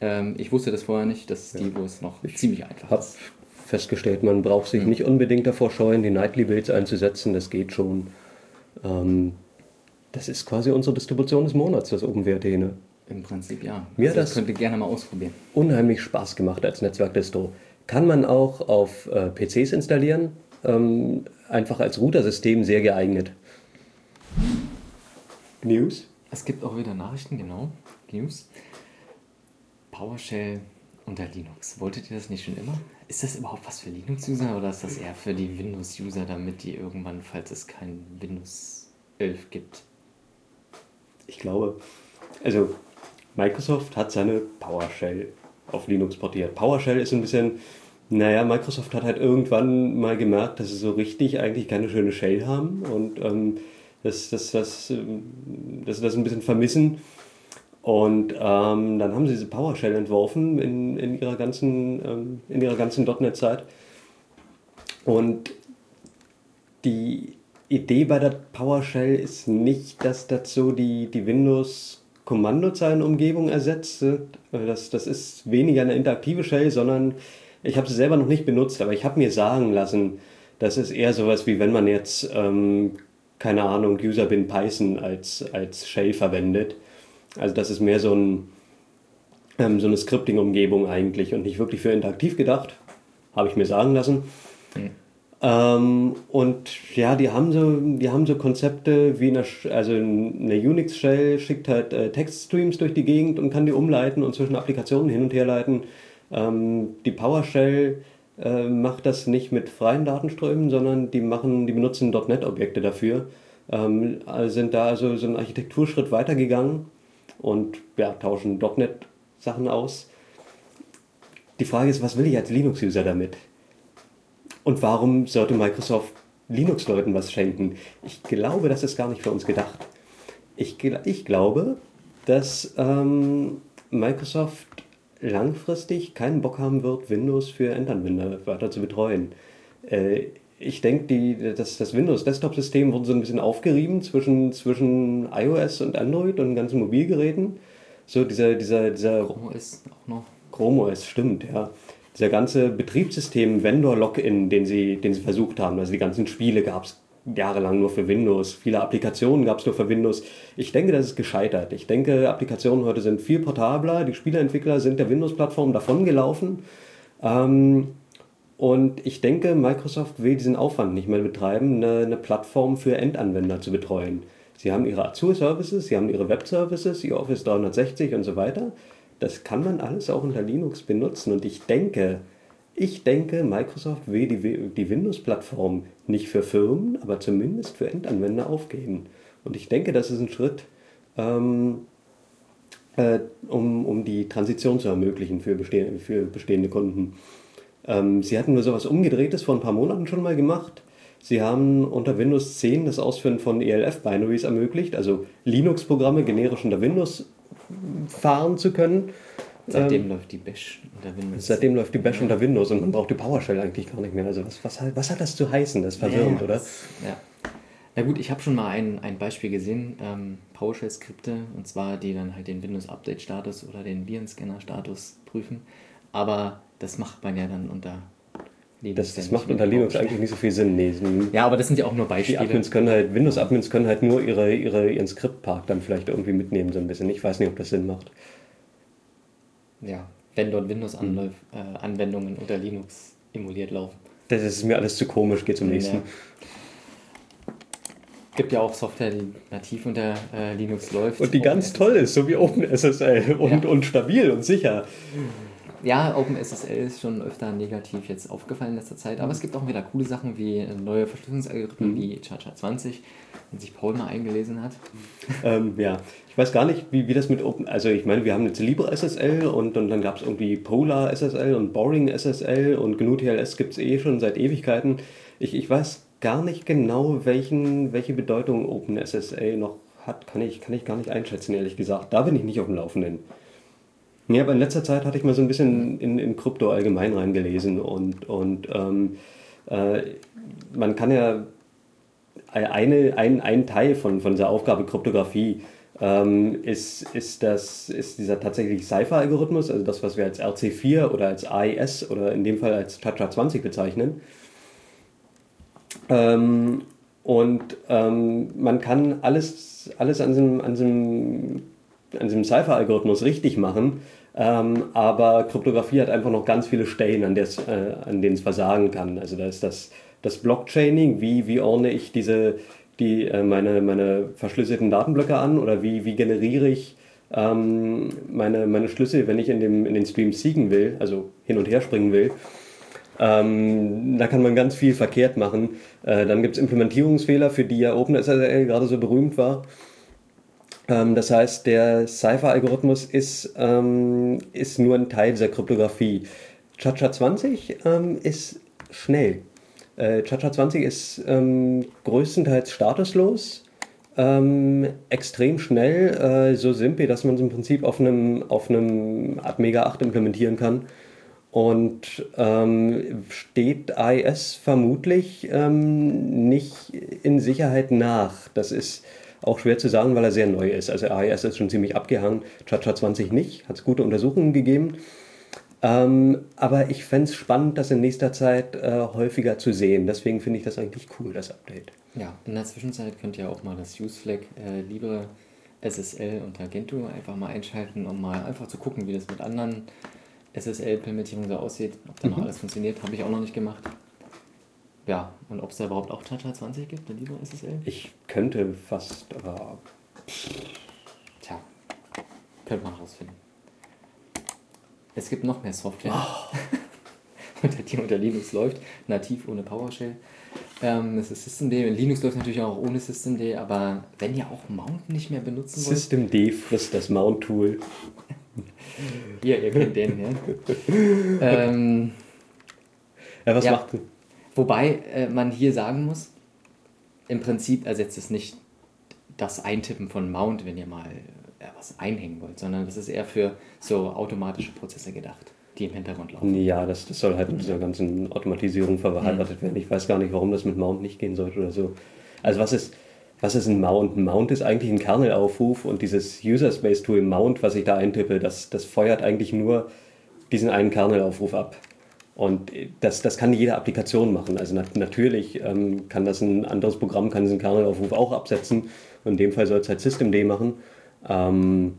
ähm, ich wusste das vorher nicht, das ist ja. die, wo es noch ich ziemlich einfach hab ist. festgestellt, man braucht sich mhm. nicht unbedingt davor scheuen, die Nightly Builds einzusetzen, das geht schon. Ähm, das ist quasi unsere Distribution des Monats, das OpenWrt. Ne? Im Prinzip ja. Mir also das könnt ihr gerne mal ausprobieren. Unheimlich Spaß gemacht als Netzwerkdistro. Kann man auch auf äh, PCs installieren, ähm, einfach als Routersystem sehr geeignet. News? Es gibt auch wieder Nachrichten, genau. News. PowerShell unter Linux. Wolltet ihr das nicht schon immer? Ist das überhaupt was für Linux-User oder ist das eher für die Windows-User, damit die irgendwann, falls es kein Windows 11 gibt? Ich glaube, also Microsoft hat seine PowerShell auf Linux portiert. PowerShell ist ein bisschen, naja, Microsoft hat halt irgendwann mal gemerkt, dass sie so richtig eigentlich keine schöne Shell haben und ähm, dass, dass, dass, dass sie das ein bisschen vermissen. Und ähm, dann haben sie diese PowerShell entworfen in, in ihrer ganzen, ähm, ganzen .NET-Zeit. Und die Idee bei der PowerShell ist nicht, dass das so die, die Windows-Kommandozeilenumgebung ersetzt. Das, das ist weniger eine interaktive Shell, sondern ich habe sie selber noch nicht benutzt, aber ich habe mir sagen lassen, das ist eher sowas wie wenn man jetzt ähm, keine Ahnung, User bin Python als, als Shell verwendet. Also das ist mehr so, ein, ähm, so eine Scripting-Umgebung eigentlich und nicht wirklich für interaktiv gedacht, habe ich mir sagen lassen. Mhm. Ähm, und ja, die haben so, die haben so Konzepte wie eine, also eine Unix-Shell schickt halt äh, Textstreams durch die Gegend und kann die umleiten und zwischen Applikationen hin und her leiten. Ähm, die PowerShell äh, macht das nicht mit freien Datenströmen, sondern die machen, die benutzen .NET-Objekte dafür, ähm, sind da also so einen Architekturschritt weitergegangen und ja, tauschen .NET-Sachen aus. Die Frage ist, was will ich als Linux-User damit? Und warum sollte Microsoft Linux-Leuten was schenken? Ich glaube, das ist gar nicht für uns gedacht. Ich, ich glaube, dass ähm, Microsoft langfristig keinen Bock haben wird, Windows für Endanwender weiter zu betreuen. Äh, ich denke, das, das Windows-Desktop-System wurde so ein bisschen aufgerieben zwischen, zwischen iOS und Android und ganzen Mobilgeräten. So dieser, dieser, dieser Chrome OS auch noch. Chrome OS, stimmt, ja. Dieser ganze Betriebssystem-Vendor-Login, den sie, den sie versucht haben, also die ganzen Spiele gab es jahrelang nur für Windows. Viele Applikationen gab es nur für Windows. Ich denke, das ist gescheitert. Ich denke, Applikationen heute sind viel portabler. Die Spieleentwickler sind der Windows-Plattform davongelaufen. Ähm, und ich denke, Microsoft will diesen Aufwand nicht mehr betreiben, eine, eine Plattform für Endanwender zu betreuen. Sie haben ihre Azure-Services, sie haben ihre Web-Services, ihr Office 360 und so weiter. Das kann man alles auch unter Linux benutzen. Und ich denke, ich denke, Microsoft will die, die Windows-Plattform nicht für Firmen, aber zumindest für Endanwender aufgeben. Und ich denke, das ist ein Schritt, ähm, äh, um, um die Transition zu ermöglichen für, besteh für bestehende Kunden. Ähm, sie hatten nur sowas Umgedrehtes vor ein paar Monaten schon mal gemacht. Sie haben unter Windows 10 das Ausführen von ELF-Binaries ermöglicht, also Linux-Programme generisch unter Windows fahren zu können. Seitdem ähm, läuft die Bash unter Windows. Seitdem läuft die Bash ja. unter Windows und man braucht die PowerShell eigentlich gar nicht mehr. Also was, was, was hat das zu heißen? Das ist verwirrend, ja, oder? ja. Na gut, ich habe schon mal ein, ein Beispiel gesehen, ähm, PowerShell-Skripte, und zwar die dann halt den Windows-Update-Status oder den Virenscanner-Status prüfen. Aber das macht man ja dann unter Linux. Das, das macht unter Linux eigentlich nicht so viel Sinn. Nee, ja, aber das sind ja auch nur Beispiele. Die Admins können halt, Windows-Admins können halt nur ihre, ihre, ihren Skriptpark dann vielleicht irgendwie mitnehmen, so ein bisschen. Ich weiß nicht, ob das Sinn macht. Ja, wenn dort Windows-Anwendungen mhm. äh, unter Linux emuliert laufen. Das ist mir alles zu komisch, geht zum nächsten. Ja. gibt ja auch Software, die nativ unter äh, Linux läuft. Und die ganz toll ist, so wie OpenSSL und, ja. und stabil und sicher ja, OpenSSL ist schon öfter negativ jetzt aufgefallen in letzter Zeit, aber es gibt auch wieder coole Sachen wie äh, neue Verschlüsselungsalgorithmen mhm. wie ChaCha20, wenn sich Paul mal eingelesen hat. Ähm, ja, ich weiß gar nicht, wie, wie das mit Open, also ich meine, wir haben jetzt LibreSSL und, und dann gab es irgendwie Polar SSL und Boring SSL und GNU TLS gibt es eh schon seit Ewigkeiten. Ich, ich weiß gar nicht genau, welchen, welche Bedeutung OpenSSL noch hat, kann ich, kann ich gar nicht einschätzen, ehrlich gesagt. Da bin ich nicht auf dem Laufenden. Ja, aber in letzter Zeit hatte ich mal so ein bisschen in, in Krypto allgemein reingelesen und, und ähm, äh, man kann ja eine, ein, ein Teil von, von dieser Aufgabe Kryptographie ähm, ist, ist, das, ist dieser tatsächlich Cipher-Algorithmus, also das, was wir als RC4 oder als AES oder in dem Fall als TACHA20 bezeichnen. Ähm, und ähm, man kann alles, alles an diesem, an diesem an diesem Cipher-Algorithmus richtig machen, ähm, aber Kryptographie hat einfach noch ganz viele Stellen, an, äh, an denen es versagen kann. Also da ist das, das Blockchaining, wie, wie ordne ich diese, die, äh, meine, meine verschlüsselten Datenblöcke an oder wie, wie generiere ich ähm, meine, meine Schlüssel, wenn ich in, dem, in den Stream seeken will, also hin und her springen will. Ähm, da kann man ganz viel verkehrt machen. Äh, dann gibt es Implementierungsfehler, für die ja OpenSSL gerade so berühmt war. Ähm, das heißt, der Cipher-Algorithmus ist, ähm, ist nur ein Teil dieser Kryptographie. Chacha20 ähm, ist schnell. Äh, Chacha20 ist ähm, größtenteils statuslos, ähm, extrem schnell, äh, so simpel, dass man es im Prinzip auf einem, auf einem Atmega 8 implementieren kann. Und ähm, steht AES vermutlich ähm, nicht in Sicherheit nach. Das ist auch schwer zu sagen, weil er sehr neu ist. Also AES ist schon ziemlich abgehangen, Chacha 20 nicht, hat es gute Untersuchungen gegeben. Ähm, aber ich fände es spannend, das in nächster Zeit äh, häufiger zu sehen. Deswegen finde ich das eigentlich cool, das Update. Ja, in der Zwischenzeit könnt ihr auch mal das UseFlag äh, Libre SSL unter Gentoo einfach mal einschalten, um mal einfach zu gucken, wie das mit anderen SSL-Implementierungen so aussieht. Ob da mhm. noch alles funktioniert, habe ich auch noch nicht gemacht. Ja, und ob es da überhaupt auch Tata 20 gibt, in dieser SSL? Ich könnte fast, aber. Tja, könnte man rausfinden. Es gibt noch mehr Software, oh. unter die unter Linux läuft, nativ ohne PowerShell. Ähm, das ist Systemd. Linux läuft natürlich auch ohne Systemd, aber wenn ihr auch Mount nicht mehr benutzen wollt. Systemd frisst das Mount-Tool. Hier, ihr kennt den, ja. ähm, ja, was ja. macht du? Wobei äh, man hier sagen muss, im Prinzip ersetzt es nicht das Eintippen von Mount, wenn ihr mal was einhängen wollt, sondern das ist eher für so automatische Prozesse gedacht, die im Hintergrund laufen. Ja, das, das soll halt mit dieser ganzen Automatisierung verheiratet mhm. werden. Ich weiß gar nicht, warum das mit Mount nicht gehen sollte oder so. Also was ist, was ist ein Mount? Ein Mount ist eigentlich ein Kernelaufruf und dieses User Space Tool Mount, was ich da eintippe, das, das feuert eigentlich nur diesen einen Kernelaufruf ab. Und das, das kann jede Applikation machen. Also nat natürlich ähm, kann das ein anderes Programm, kann diesen Kernelaufruf auch absetzen. Und in dem Fall soll es halt Systemd machen. Ähm,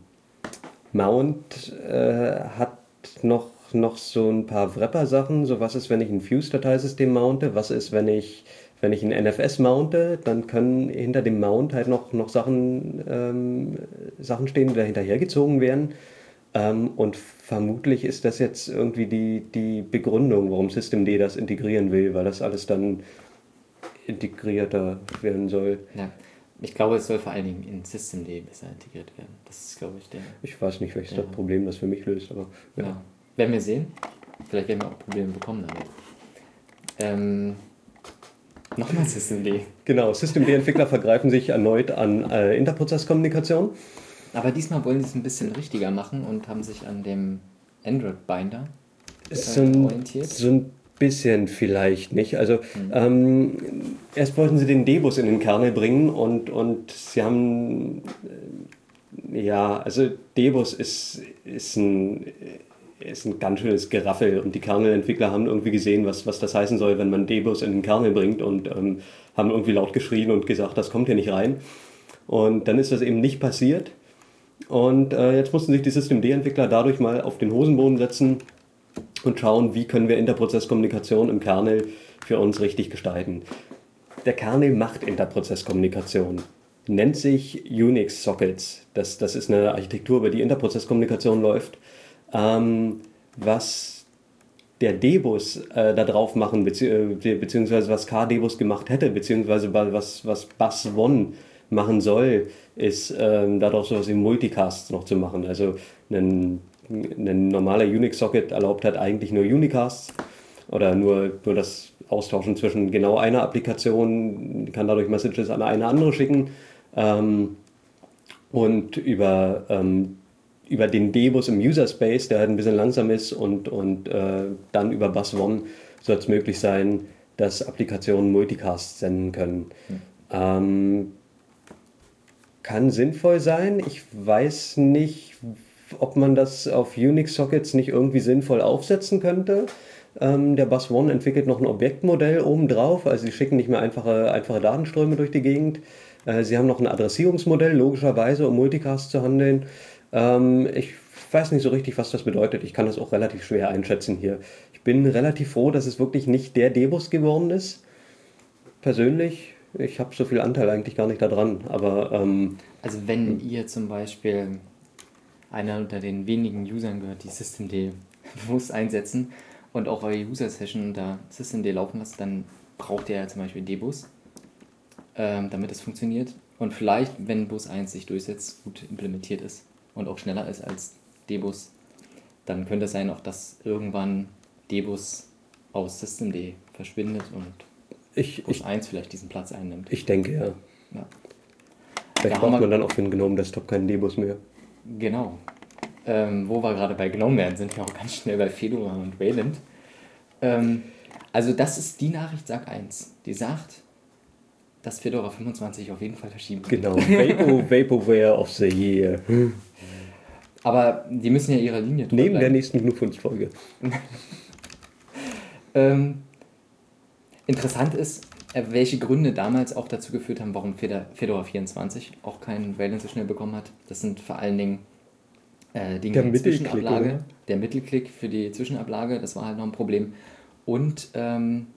Mount äh, hat noch, noch so ein paar Wrapper-Sachen. So was ist, wenn ich ein Fuse-Dateisystem mounte? Was ist, wenn ich, wenn ich ein NFS mounte? Dann können hinter dem Mount halt noch, noch Sachen, ähm, Sachen stehen, die da hinterhergezogen werden. Ähm, und vermutlich ist das jetzt irgendwie die, die Begründung, warum Systemd das integrieren will, weil das alles dann integrierter werden soll. Ja. Ich glaube, es soll vor allen Dingen in Systemd besser integriert werden. Das ist, glaube ich, der. Ich weiß nicht, welches Ja. das Problem das für mich löst, aber ja. Ja. Werden wir sehen. Vielleicht werden wir auch Probleme bekommen damit. Ähm, Nochmal Systemd. Genau, Systemd-Entwickler vergreifen sich erneut an äh, Interprozesskommunikation. Aber diesmal wollen sie es ein bisschen richtiger machen und haben sich an dem Android-Binder äh, orientiert. so ein bisschen vielleicht nicht. Also ähm, erst wollten sie den Debus in den Kernel bringen und, und sie haben äh, ja, also Debus ist, ist ein ist ein ganz schönes Geraffel und die Kernel-Entwickler haben irgendwie gesehen, was, was das heißen soll, wenn man Debus in den Kernel bringt und ähm, haben irgendwie laut geschrien und gesagt, das kommt hier nicht rein. Und dann ist das eben nicht passiert. Und äh, jetzt mussten sich die Systemd-Entwickler dadurch mal auf den Hosenboden setzen und schauen, wie können wir Interprozesskommunikation im Kernel für uns richtig gestalten. Der Kernel macht Interprozesskommunikation, nennt sich Unix Sockets. Das, das ist eine Architektur, über die Interprozesskommunikation läuft. Ähm, was der Debus äh, da drauf machen, bezieh äh, beziehungsweise was KDebus gemacht hätte, beziehungsweise wa- was, was Bus One machen soll, ist ähm, darauf sowas wie Multicasts noch zu machen. Also ein, ein normaler Unix-Socket erlaubt hat eigentlich nur Unicasts oder nur, nur das Austauschen zwischen genau einer Applikation, kann dadurch Messages an eine andere schicken. Ähm, und über, ähm, über den Debus im User Space, der halt ein bisschen langsam ist, und, und äh, dann über Bus One soll es möglich sein, dass Applikationen Multicasts senden können. Ähm, kann sinnvoll sein. Ich weiß nicht, ob man das auf Unix-Sockets nicht irgendwie sinnvoll aufsetzen könnte. Ähm, der Bus One entwickelt noch ein Objektmodell obendrauf, also sie schicken nicht mehr einfache, einfache Datenströme durch die Gegend. Äh, sie haben noch ein Adressierungsmodell, logischerweise, um Multicast zu handeln. Ähm, ich weiß nicht so richtig, was das bedeutet. Ich kann das auch relativ schwer einschätzen hier. Ich bin relativ froh, dass es wirklich nicht der Debus geworden ist. Persönlich, ich habe so viel Anteil eigentlich gar nicht daran, aber ähm, Also wenn ihr zum Beispiel einer unter den wenigen Usern gehört, die Systemd bewusst einsetzen und auch eure User-Session unter Systemd laufen lasst, dann braucht ihr ja zum Beispiel Debus, ähm, damit es funktioniert. Und vielleicht, wenn Bus 1 sich durchsetzt, gut implementiert ist und auch schneller ist als Debus, dann könnte es sein, auch dass irgendwann Debus aus Systemd verschwindet und ich, Bus ich, 1 vielleicht diesen Platz einnimmt. ich denke ja. Ja. Vielleicht Ja, braucht man dann auch für den GNOME Desktop keinen Debus mehr. Genau. Ähm, wo wir gerade bei GNOME wären, sind wir auch ganz schnell bei Fedora und Wayland. Ähm, also das ist die Nachricht, sag 1. Die sagt, dass Fedora 25 auf jeden Fall verschieben wird. Genau. Vapo, Vaporware of the Year. Aber die müssen ja ihrer Linie Neben der nächsten GNU-Folge. Ähm, interessant ist, welche Gründe damals auch dazu geführt haben, warum Fedora 24 auch keinen Wayland so schnell bekommen hat. Das sind vor allen Dingen äh, Dinge Der Zwischenablage. oder? Der Mittelklick für die Zwischenablage, das war halt noch ein Problem. Und ähm,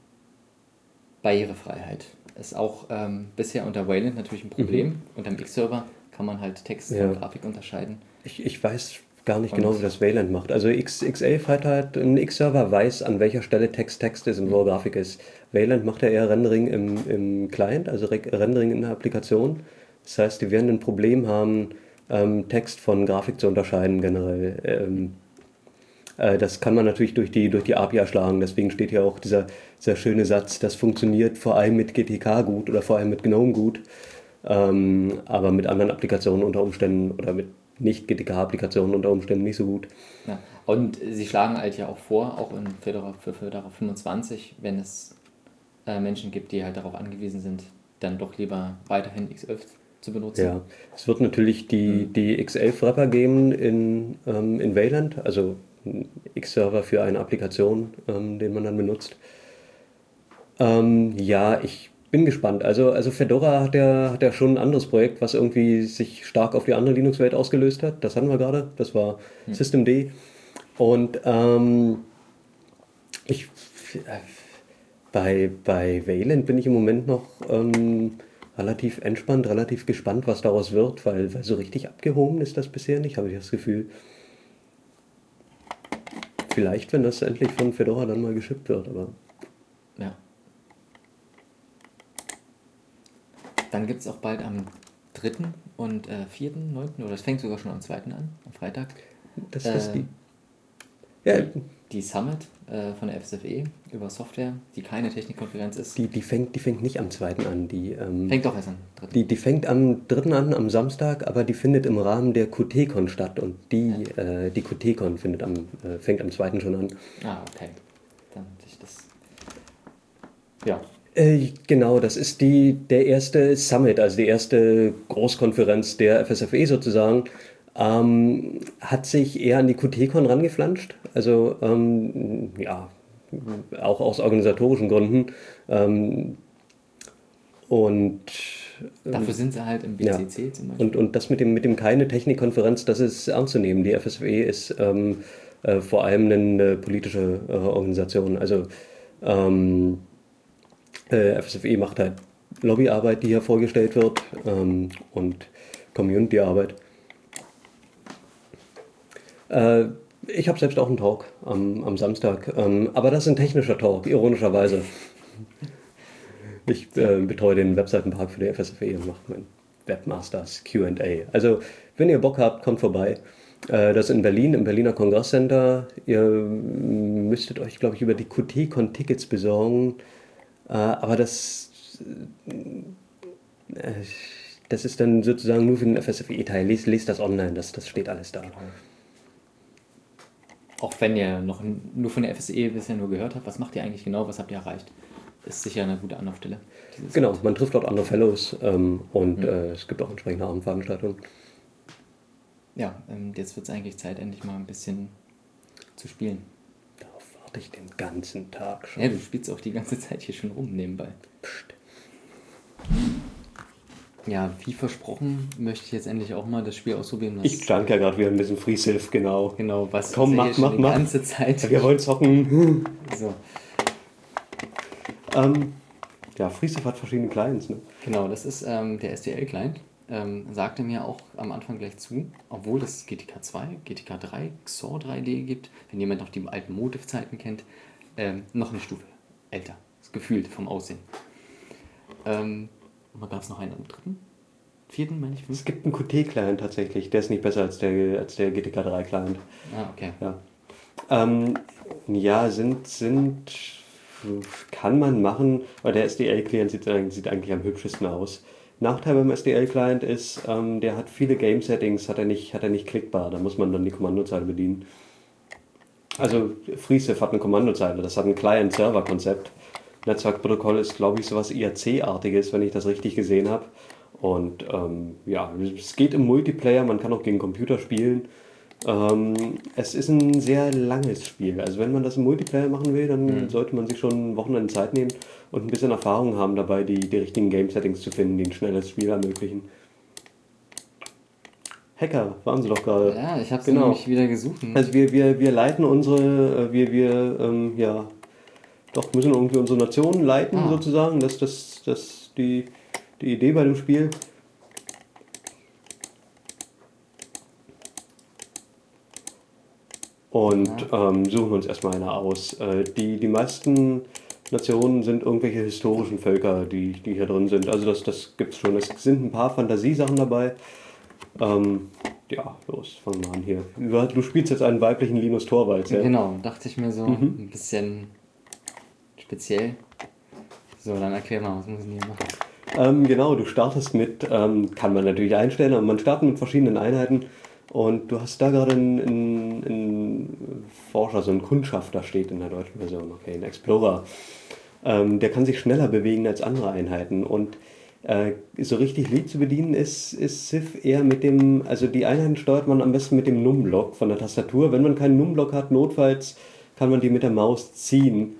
Barrierefreiheit ist auch ähm, bisher unter Wayland natürlich ein Problem. Unter dem X-Server kann man halt Text Mhm. Ja. von Grafik unterscheiden. Ich, ich weiß gar nicht Und- genau, wie das Wayland macht. Also X, X11 hat halt, ein X-Server weiß, an welcher Stelle Text Text ist und wo Grafik ist. Wayland macht ja eher Rendering im, im Client, also Re Rendering in der Applikation. Das heißt, die werden ein Problem haben, ähm, Text von Grafik zu unterscheiden generell. Ähm, äh, das kann man natürlich durch die, durch die API erschlagen. Deswegen steht hier auch dieser, dieser schöne Satz, das funktioniert vor allem mit GTK gut oder vor allem mit GNOME gut, ähm, aber mit anderen Applikationen unter Umständen oder mit nicht-GTK-Applikationen unter Umständen nicht so gut. Ja. Und sie schlagen halt ja auch vor, auch in Fedora, für Fedora 25, wenn es äh, Menschen gibt, die halt darauf angewiesen sind, dann doch lieber weiterhin X11 zu benutzen. Ja, es wird natürlich die, die X11-Wrapper geben in, ähm, in Wayland, also X-Server für eine Applikation, ähm, den man dann benutzt. Ähm, ja, ich bin gespannt. Also, also Fedora hat ja, hat ja schon ein anderes Projekt, was irgendwie sich stark auf die andere Linux-Welt ausgelöst hat. Das hatten wir gerade. Das war hm. Systemd. Und ähm, ich, äh, bei, bei Wayland bin ich im Moment noch ähm, relativ entspannt, relativ gespannt, was daraus wird, weil, weil so richtig abgehoben ist das bisher nicht, habe ich das Gefühl. Vielleicht, wenn das endlich von Fedora dann mal geschippt wird, aber. Ja. Dann gibt es auch bald am 3. und äh, 4., 9. oder es fängt sogar schon am 2. an, am Freitag. Das ist äh, die. Ja. Die Summit äh, von der FSFE über Software, die keine Technikkonferenz ist. Die, die, fängt, die fängt nicht am 2. an. Die, ähm, fängt doch erst am 3. Die, die fängt am 3. an, am Samstag, aber die findet im Rahmen der QT-Con statt und die, ja. äh, die QT-Con findet am, äh, fängt am 2. schon an. Ah, okay. Dann ich das. Ja, äh, genau, das ist die, der erste Summit, also die erste Großkonferenz der FSFE sozusagen. Ähm, hat sich eher an die QT-Con rangeflanscht. Also ähm, ja, auch aus organisatorischen Gründen. Ähm, und Dafür sind sie halt im BCC ja. zum Beispiel. Und, und das mit dem, mit dem keine Technikkonferenz, das ist ernst zu nehmen. Die FSWE ist ähm, äh, vor allem eine politische äh, Organisation. Also ähm, äh, FSFE macht halt Lobbyarbeit, die hier vorgestellt wird ähm, und Community-Arbeit. Äh, ich habe selbst auch einen Talk am, am Samstag, ähm, aber das ist ein technischer Talk, ironischerweise. Ich äh, betreue den Webseitenpark für die FSFE und mache mein Webmasters QA. Also, wenn ihr Bock habt, kommt vorbei. Äh, das ist in Berlin, im Berliner Kongresscenter. Ihr müsstet euch, glaube ich, über die QT-Con Tickets besorgen. Äh, aber das, äh, das ist dann sozusagen nur für den FSFE-Teil. Lest, lest das online, das, das steht alles da. Auch wenn ihr noch nur von der FSE bisher nur gehört habt, was macht ihr eigentlich genau, was habt ihr erreicht? Ist sicher eine gute Anlaufstelle. Genau, man trifft dort andere Fellows ähm, und mhm. äh, es gibt auch entsprechende Abendveranstaltungen. Ja, ähm, jetzt wird es eigentlich Zeit, endlich mal ein bisschen zu spielen warte ich den ganzen Tag schon. Ja, du spielst auch die ganze Zeit hier schon rum nebenbei. Psst. Ja, wie versprochen, möchte ich jetzt endlich auch mal das Spiel ausprobieren. ich stand ja gerade wieder ein bisschen Free Sylph, genau. Genau, was Komm, mach, mach, die ganze Zeit. Ja, wir wollen zocken. so. Ähm, ja, Free Sylph hat verschiedene Clients, ne? Genau, das ist ähm, der SDL-Client ähm, sagte mir auch am Anfang gleich zu, obwohl es GTK 2, GTK 3, XOR 3D gibt, wenn jemand noch die alten Motive-Zeiten kennt, ähm, noch eine Stufe älter, gefühlt vom Aussehen. Ähm, und gab es noch einen dritten? Vierten, meine ich? Es gibt einen Qt-Client tatsächlich, der ist nicht besser als der, als der GTK 3-Client. Ah, okay. Ja, ähm, ja sind, sind, kann man machen, aber der SDL-Client sieht, sieht eigentlich am hübschesten aus. Nachteil beim SDL-Client ist, ähm, der hat viele Game-Settings, hat er, nicht, hat er nicht klickbar. Da muss man dann die Kommandozeile bedienen. Also FreeSIF hat eine Kommandozeile, das hat ein Client-Server-Konzept. Netzwerkprotokoll ist, glaube ich, so was IRC-artiges, wenn ich das richtig gesehen habe. Und ähm, ja, es geht im Multiplayer, man kann auch gegen Computer spielen. Ähm, es ist ein sehr langes Spiel. Also wenn man das im Multiplayer machen will, dann mhm. sollte man sich schon Wochenende Zeit nehmen und ein bisschen Erfahrung haben dabei, die, die richtigen Game-Settings zu finden, die ein schnelles Spiel ermöglichen. Hacker, waren sie doch gerade. Ja, ich habe sie genau. nämlich wieder gesucht. Also wir, wir, wir leiten unsere, äh, wir, wir, ähm, ja, doch müssen irgendwie unsere Nation leiten ah. sozusagen. Das ist das, das die, die Idee bei dem Spiel. Und ähm, suchen uns erstmal eine aus. Äh, die, die meisten Nationen sind irgendwelche historischen Völker, die, die hier drin sind. Also das, das gibt es schon. Es sind ein paar Fantasiesachen dabei. Ähm, ja, los, fangen wir an hier. Du spielst jetzt einen weiblichen Linus Torvalds, ja? Genau, dachte ich mir so. Mhm. Ein bisschen speziell. So, dann erklär mal, was muss ich hier machen? Ähm, genau, du startest mit, ähm, kann man natürlich einstellen, aber man startet mit verschiedenen Einheiten und du hast da gerade einen, einen, einen, Forscher, so einen Kundschafter steht in der deutschen Version, okay, ein Explorer. Ähm, der kann sich schneller bewegen als andere Einheiten. Und Äh, so richtig Lead zu bedienen ist, ist Civ eher mit dem, also die Einheiten steuert man am besten mit dem Num-Block von der Tastatur. Wenn man keinen Num-Block hat, notfalls kann man die mit der Maus ziehen.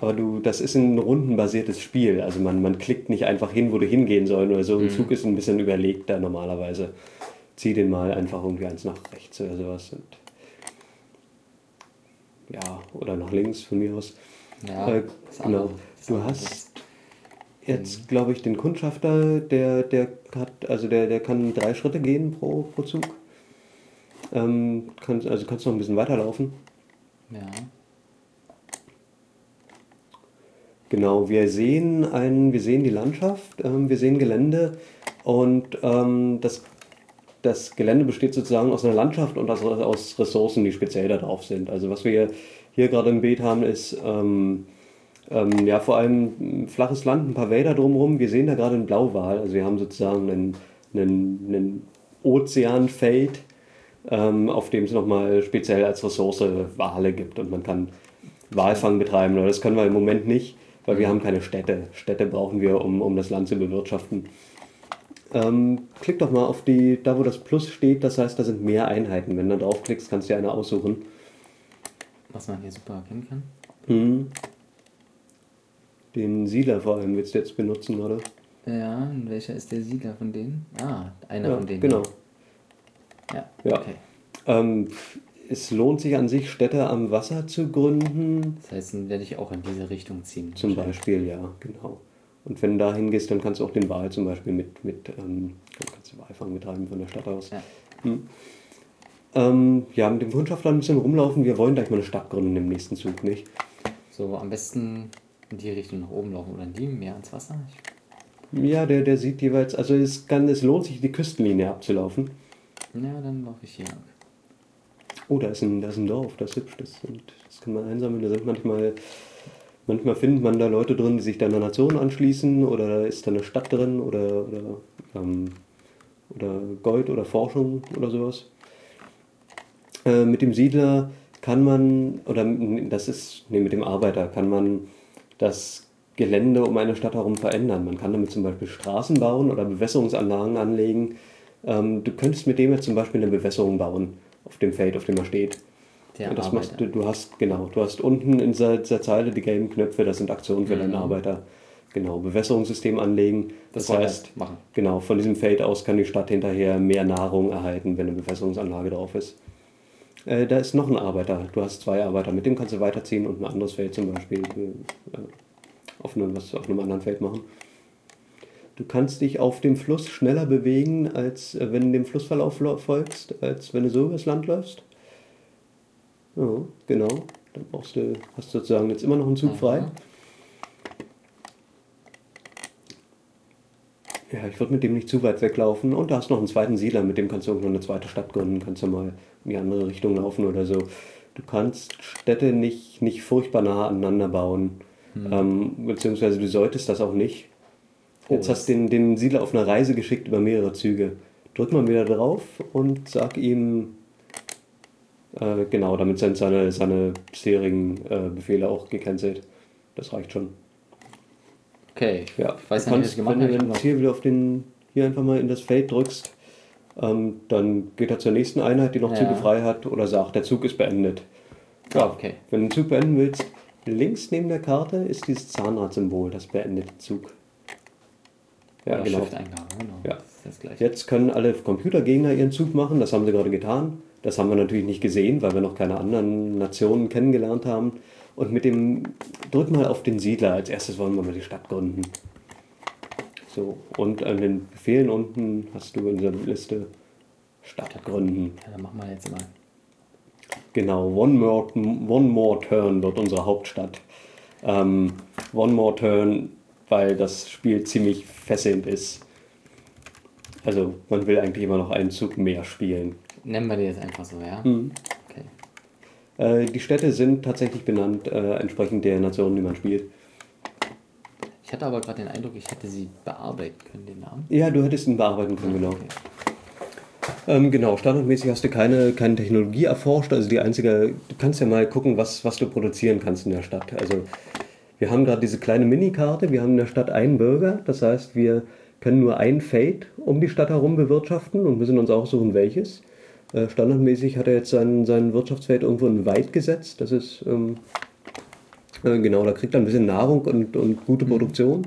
Aber du, das ist ein rundenbasiertes Spiel. Also man, man klickt nicht einfach hin, wo du hingehen soll oder so. Ein Zug ist ein bisschen überlegter normalerweise. Zieh den mal einfach irgendwie eins nach rechts oder sowas. Und ja, oder nach links von mir aus. Ja, Äh, genau. Du hast jetzt, glaube ich, den Kundschafter, der, der hat, also der, der kann drei Schritte gehen pro, pro Zug. Ähm, kann, also kannst noch ein bisschen weiterlaufen. Ja. Genau, wir sehen ein, wir sehen die Landschaft, ähm, wir sehen Gelände und ähm, das, das Gelände besteht sozusagen aus einer Landschaft und aus, aus Ressourcen, die speziell da drauf sind. Also was wir hier gerade im Beet haben, ist ähm, ähm, ja vor allem flaches Land, ein paar Wälder drumherum. Wir sehen da gerade einen Blauwal, also wir haben sozusagen einen, einen, einen Ozeanfeld, ähm, auf dem es nochmal speziell als Ressource Wale gibt und man kann Walfang betreiben. Aber das können wir im Moment nicht, weil wir haben keine Städte. Städte brauchen wir, um, um das Land zu bewirtschaften. Ähm, klick doch mal auf die, da wo das Plus steht, das heißt, da sind mehr Einheiten. Wenn du draufklickst, kannst du dir eine aussuchen. Was man hier super erkennen kann. Mhm. Den Siedler vor allem willst du jetzt benutzen, oder? Ja, und welcher ist der Siedler von denen? Ah, einer Ja, von denen. genau. Ja, Ja. okay. Ähm, es lohnt sich an sich, Städte am Wasser zu gründen. Das heißt, dann werde ich auch in diese Richtung ziehen. Zum Beispiel, ja, genau. Und wenn du da hingehst, dann kannst du auch den Wal zum Beispiel mit, mit ähm, kannst du Walfang betreiben von der Stadt aus. Ja. Ähm, ja, mit dem Kundschafter ein bisschen rumlaufen. Wir wollen gleich mal eine Stadt gründen im nächsten Zug, nicht? So, am besten in die Richtung nach oben laufen oder in die, mehr ans Wasser. Ich, Ja, der, der sieht jeweils, also es, kann, es lohnt sich, die Küstenlinie abzulaufen. ja, dann laufe ich hier lang. Oh, da ist ein, da ist ein Dorf, das ist hübsch. Das, und das kann man einsammeln. Da sind manchmal, manchmal findet man da Leute drin, die sich dann einer Nation anschließen oder da ist da eine Stadt drin oder, oder, ähm, oder Gold oder Forschung oder sowas. Äh, mit dem Siedler kann man, oder das ist, nee, mit dem Arbeiter kann man das Gelände um eine Stadt herum verändern. Man kann damit zum Beispiel Straßen bauen oder Bewässerungsanlagen anlegen. Ähm, du könntest mit dem jetzt zum Beispiel eine Bewässerung bauen auf dem Feld, auf dem er steht. Der Und das Arbeiter. machst du, du hast, genau, du hast unten in dieser, dieser Zeile die gelben Knöpfe, das sind Aktionen für deine Arbeiter. Genau, Bewässerungssystem anlegen. Das, Das heißt, machen. genau, von diesem Feld aus kann die Stadt hinterher mehr Nahrung erhalten, wenn eine Bewässerungsanlage drauf ist. Äh, da ist noch ein Arbeiter. Du hast zwei Arbeiter, mit dem kannst du weiterziehen und ein anderes Feld zum Beispiel äh, auf, einem, was, auf einem anderen Feld machen. Du kannst dich auf dem Fluss schneller bewegen, als äh, wenn du dem Flussverlauf folgst, als wenn du so übers Land läufst. Ja, genau. Dann brauchst du, hast du sozusagen jetzt immer noch einen Zug frei. Aha. Ja, ich würde mit dem nicht zu weit weglaufen. Und da hast du noch einen zweiten Siedler, mit dem kannst du irgendwo eine zweite Stadt gründen, kannst du mal in die andere Richtung laufen oder so. Du kannst Städte nicht, nicht furchtbar nah aneinander bauen. Ähm, beziehungsweise du solltest das auch nicht. Jetzt hast du den, den Siedler auf eine Reise geschickt über mehrere Züge. Drück mal wieder drauf und sag ihm, äh, genau, damit sind seine, seine bisherigen äh, Befehle auch gecancelt. Das reicht schon. Okay, ich Ja, weiß du ja nicht, was kannst, ich gemacht wenn du Ich dann hier wieder auf den, hier einfach mal in das Feld drückst, ähm, dann geht er zur nächsten Einheit, die noch Ja. Züge frei hat, oder sagt, der Zug ist beendet. Ah, okay. Wenn du den Zug beenden willst, links neben der Karte ist dieses Zahnradsymbol, das beendet den Zug. Ja, Oder genau. Genau. Ja. Jetzt können alle Computergegner ihren Zug machen, das haben sie gerade getan. Das haben wir natürlich nicht gesehen, weil wir noch keine anderen Nationen kennengelernt haben. Und mit dem, drück mal auf den Siedler, als erstes wollen wir mal die Stadt gründen. So, und an den Befehlen unten hast du in dieser Liste Stadt gründen. Ja, dann machen wir jetzt mal. Genau, One More, One More Turn wird unsere Hauptstadt. Ähm, One More Turn, weil das Spiel ziemlich fesselnd ist. Also man will eigentlich immer noch einen Zug mehr spielen. Nennen wir die jetzt einfach so, ja? Mhm. Okay. Äh, die Städte sind tatsächlich benannt äh, entsprechend der Nationen, die man spielt. Ich hatte aber gerade den Eindruck, ich hätte sie bearbeiten können, den Namen. Ja, du hättest ihn bearbeiten können, genau. Okay. Ähm, genau, standardmäßig hast du keine, keine Technologie erforscht. Also die einzige, du kannst ja mal gucken, was, was du produzieren kannst in der Stadt. Also wir haben gerade diese kleine Minikarte, wir haben in der Stadt einen Bürger, das heißt, wir können nur ein Feld um die Stadt herum bewirtschaften und müssen uns auch suchen, welches. Äh, standardmäßig hat er jetzt sein, sein Wirtschaftsfeld irgendwo in Weit gesetzt. Das ist, ähm, äh, genau, da kriegt er ein bisschen Nahrung und, und gute Produktion.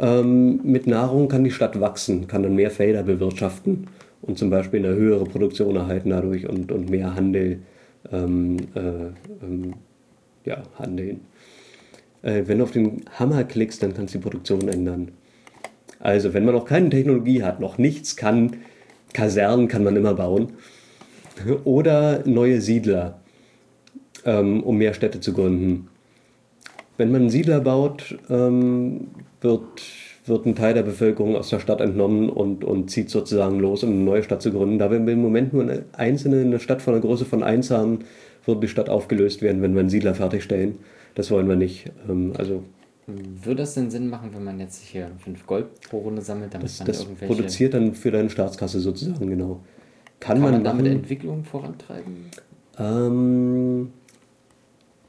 Ähm, mit Nahrung kann die Stadt wachsen, kann dann mehr Felder bewirtschaften und zum Beispiel eine höhere Produktion erhalten dadurch und, und mehr Handel ähm, äh, ähm, ja, handeln. Äh, wenn du auf den Hammer klickst, dann kannst du die Produktion ändern. Also, wenn man noch keine Technologie hat, noch nichts kann, Kasernen kann man immer bauen. Oder neue Siedler, ähm, um mehr Städte zu gründen. Wenn man einen Siedler baut, ähm, wird, wird ein Teil der Bevölkerung aus der Stadt entnommen und, und zieht sozusagen los, um eine neue Stadt zu gründen. Da wir im Moment nur eine einzelne eine Stadt von der Größe von 1 haben, wird die Stadt aufgelöst werden, wenn wir einen Siedler fertigstellen. Das wollen wir nicht. Ähm, also Würde das denn Sinn machen, wenn man jetzt hier 5 Gold pro Runde sammelt, damit das, man das irgendwelche... produziert dann für deine Staatskasse sozusagen, genau. Kann, kann man, man, damit machen. Entwicklung vorantreiben? Ähm,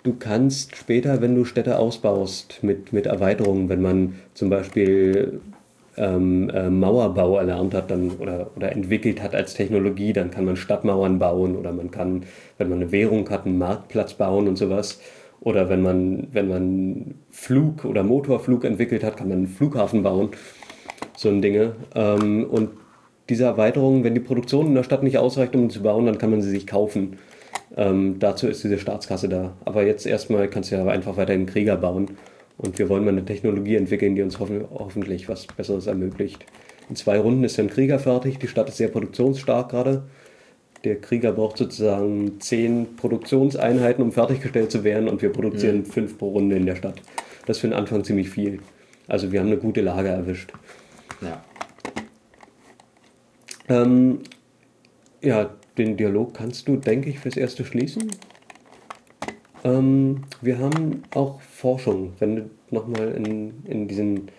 du kannst später, wenn du Städte ausbaust, mit, mit Erweiterungen, wenn man zum Beispiel ähm, äh, Mauerbau erlernt hat dann, oder, oder entwickelt hat als Technologie, dann kann man Stadtmauern bauen oder man kann, wenn man eine Währung hat, einen Marktplatz bauen und sowas. Oder wenn man, wenn man Flug oder Motorflug entwickelt hat, kann man einen Flughafen bauen. So ein Dinge. Ähm, und diese Erweiterung, wenn die Produktion in der Stadt nicht ausreicht, um sie zu bauen, dann kann man sie sich kaufen. Ähm, dazu ist diese Staatskasse da. Aber jetzt erstmal kannst du ja einfach weiterhin Krieger bauen. Und wir wollen mal eine Technologie entwickeln, die uns hoffen, hoffentlich was Besseres ermöglicht. In zwei Runden ist ein Krieger fertig. Die Stadt ist sehr produktionsstark gerade. Der Krieger braucht sozusagen zehn Produktionseinheiten, um fertiggestellt zu werden. Und wir produzieren fünf pro Runde in der Stadt. Das ist für den Anfang ziemlich viel. Also wir haben eine gute Lage erwischt. Ja. Ähm, ja, den Dialog kannst du, denke ich, fürs Erste schließen. Ähm, wir haben auch Forschung. Wenn du nochmal in, in diesen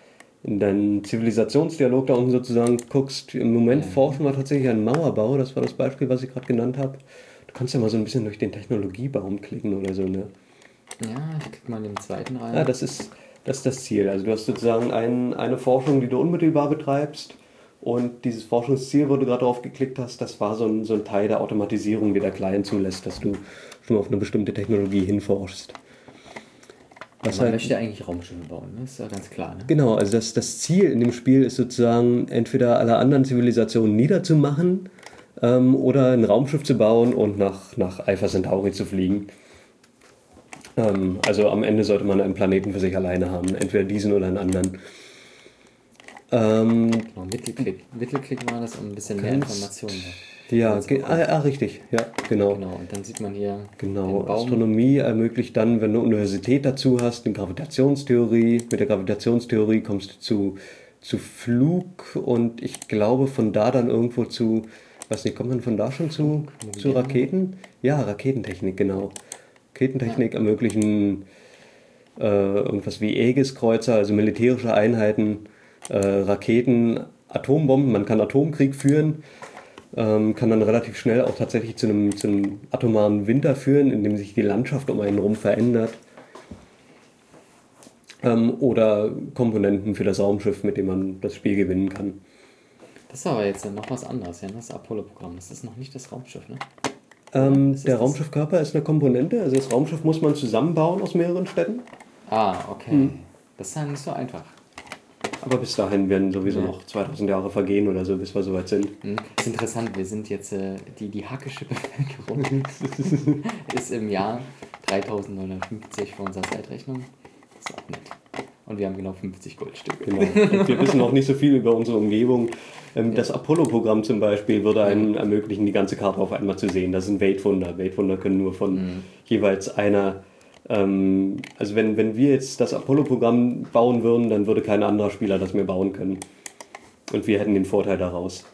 in deinen Zivilisationsdialog da unten sozusagen guckst, im Moment forschen wir tatsächlich an Mauerbau, das war das Beispiel, was ich gerade genannt habe. Du kannst ja mal so ein bisschen durch den Technologiebaum klicken oder so, ne? Ja, ich klicke mal in den zweiten rein. Ja, das ist, das ist das Ziel. Also du hast sozusagen ein, eine Forschung, die du unmittelbar betreibst. Und dieses Forschungsziel, wo du gerade drauf geklickt hast, das war so ein, so ein Teil der Automatisierung, die der Client zulässt, dass du schon auf eine bestimmte Technologie hinforschst. Was man halt, möchte eigentlich Raumschiffe bauen, ne? ist ja ganz klar. Ne? genau, also das, das Ziel in dem Spiel ist sozusagen entweder alle anderen Zivilisationen niederzumachen ähm, oder ein Raumschiff zu bauen und nach, nach Alpha Centauri zu fliegen. Ähm, also am Ende sollte man einen Planeten für sich alleine haben, entweder diesen oder einen anderen. Ähm, Genau, Mittelklick. Mittelklick war das, um ein bisschen mehr Informationen hat. Ja, ah, ah, richtig, ja, genau. Genau, und dann sieht man hier Genau. Astronomie ermöglicht dann, wenn du Universität dazu hast, eine Gravitationstheorie. Mit der Gravitationstheorie kommst du zu, zu Flug und ich glaube von da dann irgendwo zu, weiß nicht, kommt man von da schon zu, zu Raketen? Ja, Raketentechnik, genau. Raketentechnik ermöglichen äh, irgendwas wie Aegis-Kreuzer, also militärische Einheiten, äh, Raketen, Atombomben, man kann Atomkrieg führen ähm, kann dann relativ schnell auch tatsächlich zu einem, zu einem atomaren Winter führen, in dem sich die Landschaft um einen rum verändert. Ähm, oder Komponenten für das Raumschiff, mit dem man das Spiel gewinnen kann. Das ist aber jetzt noch was anderes, ja, das Apollo-Programm. Das ist noch nicht das Raumschiff, ne? Ähm, der Raumschiffkörper ist eine Komponente, also das Raumschiff muss man zusammenbauen aus mehreren Städten. Ah, okay. Hm. Das ist ja nicht so einfach. Aber bis dahin werden sowieso Ja. noch 2000 Jahre vergehen oder so, bis wir soweit sind. Hm. Ist interessant, wir sind jetzt, äh, die, die hackische Bevölkerung ist im Jahr 3950 für unsere Zeitrechnung. Ist auch nett. Und wir haben genau 50 Goldstücke. Genau. Und wir wissen noch nicht so viel über unsere Umgebung. Ähm, Das Apollo-Programm zum Beispiel würde einem ermöglichen, die ganze Karte auf einmal zu sehen. Das ist ein Weltwunder. Weltwunder können nur von jeweils einer. Ähm, also wenn, wenn wir jetzt das Apollo-Programm bauen würden, dann würde kein anderer Spieler das mehr bauen können. Und wir hätten den Vorteil daraus.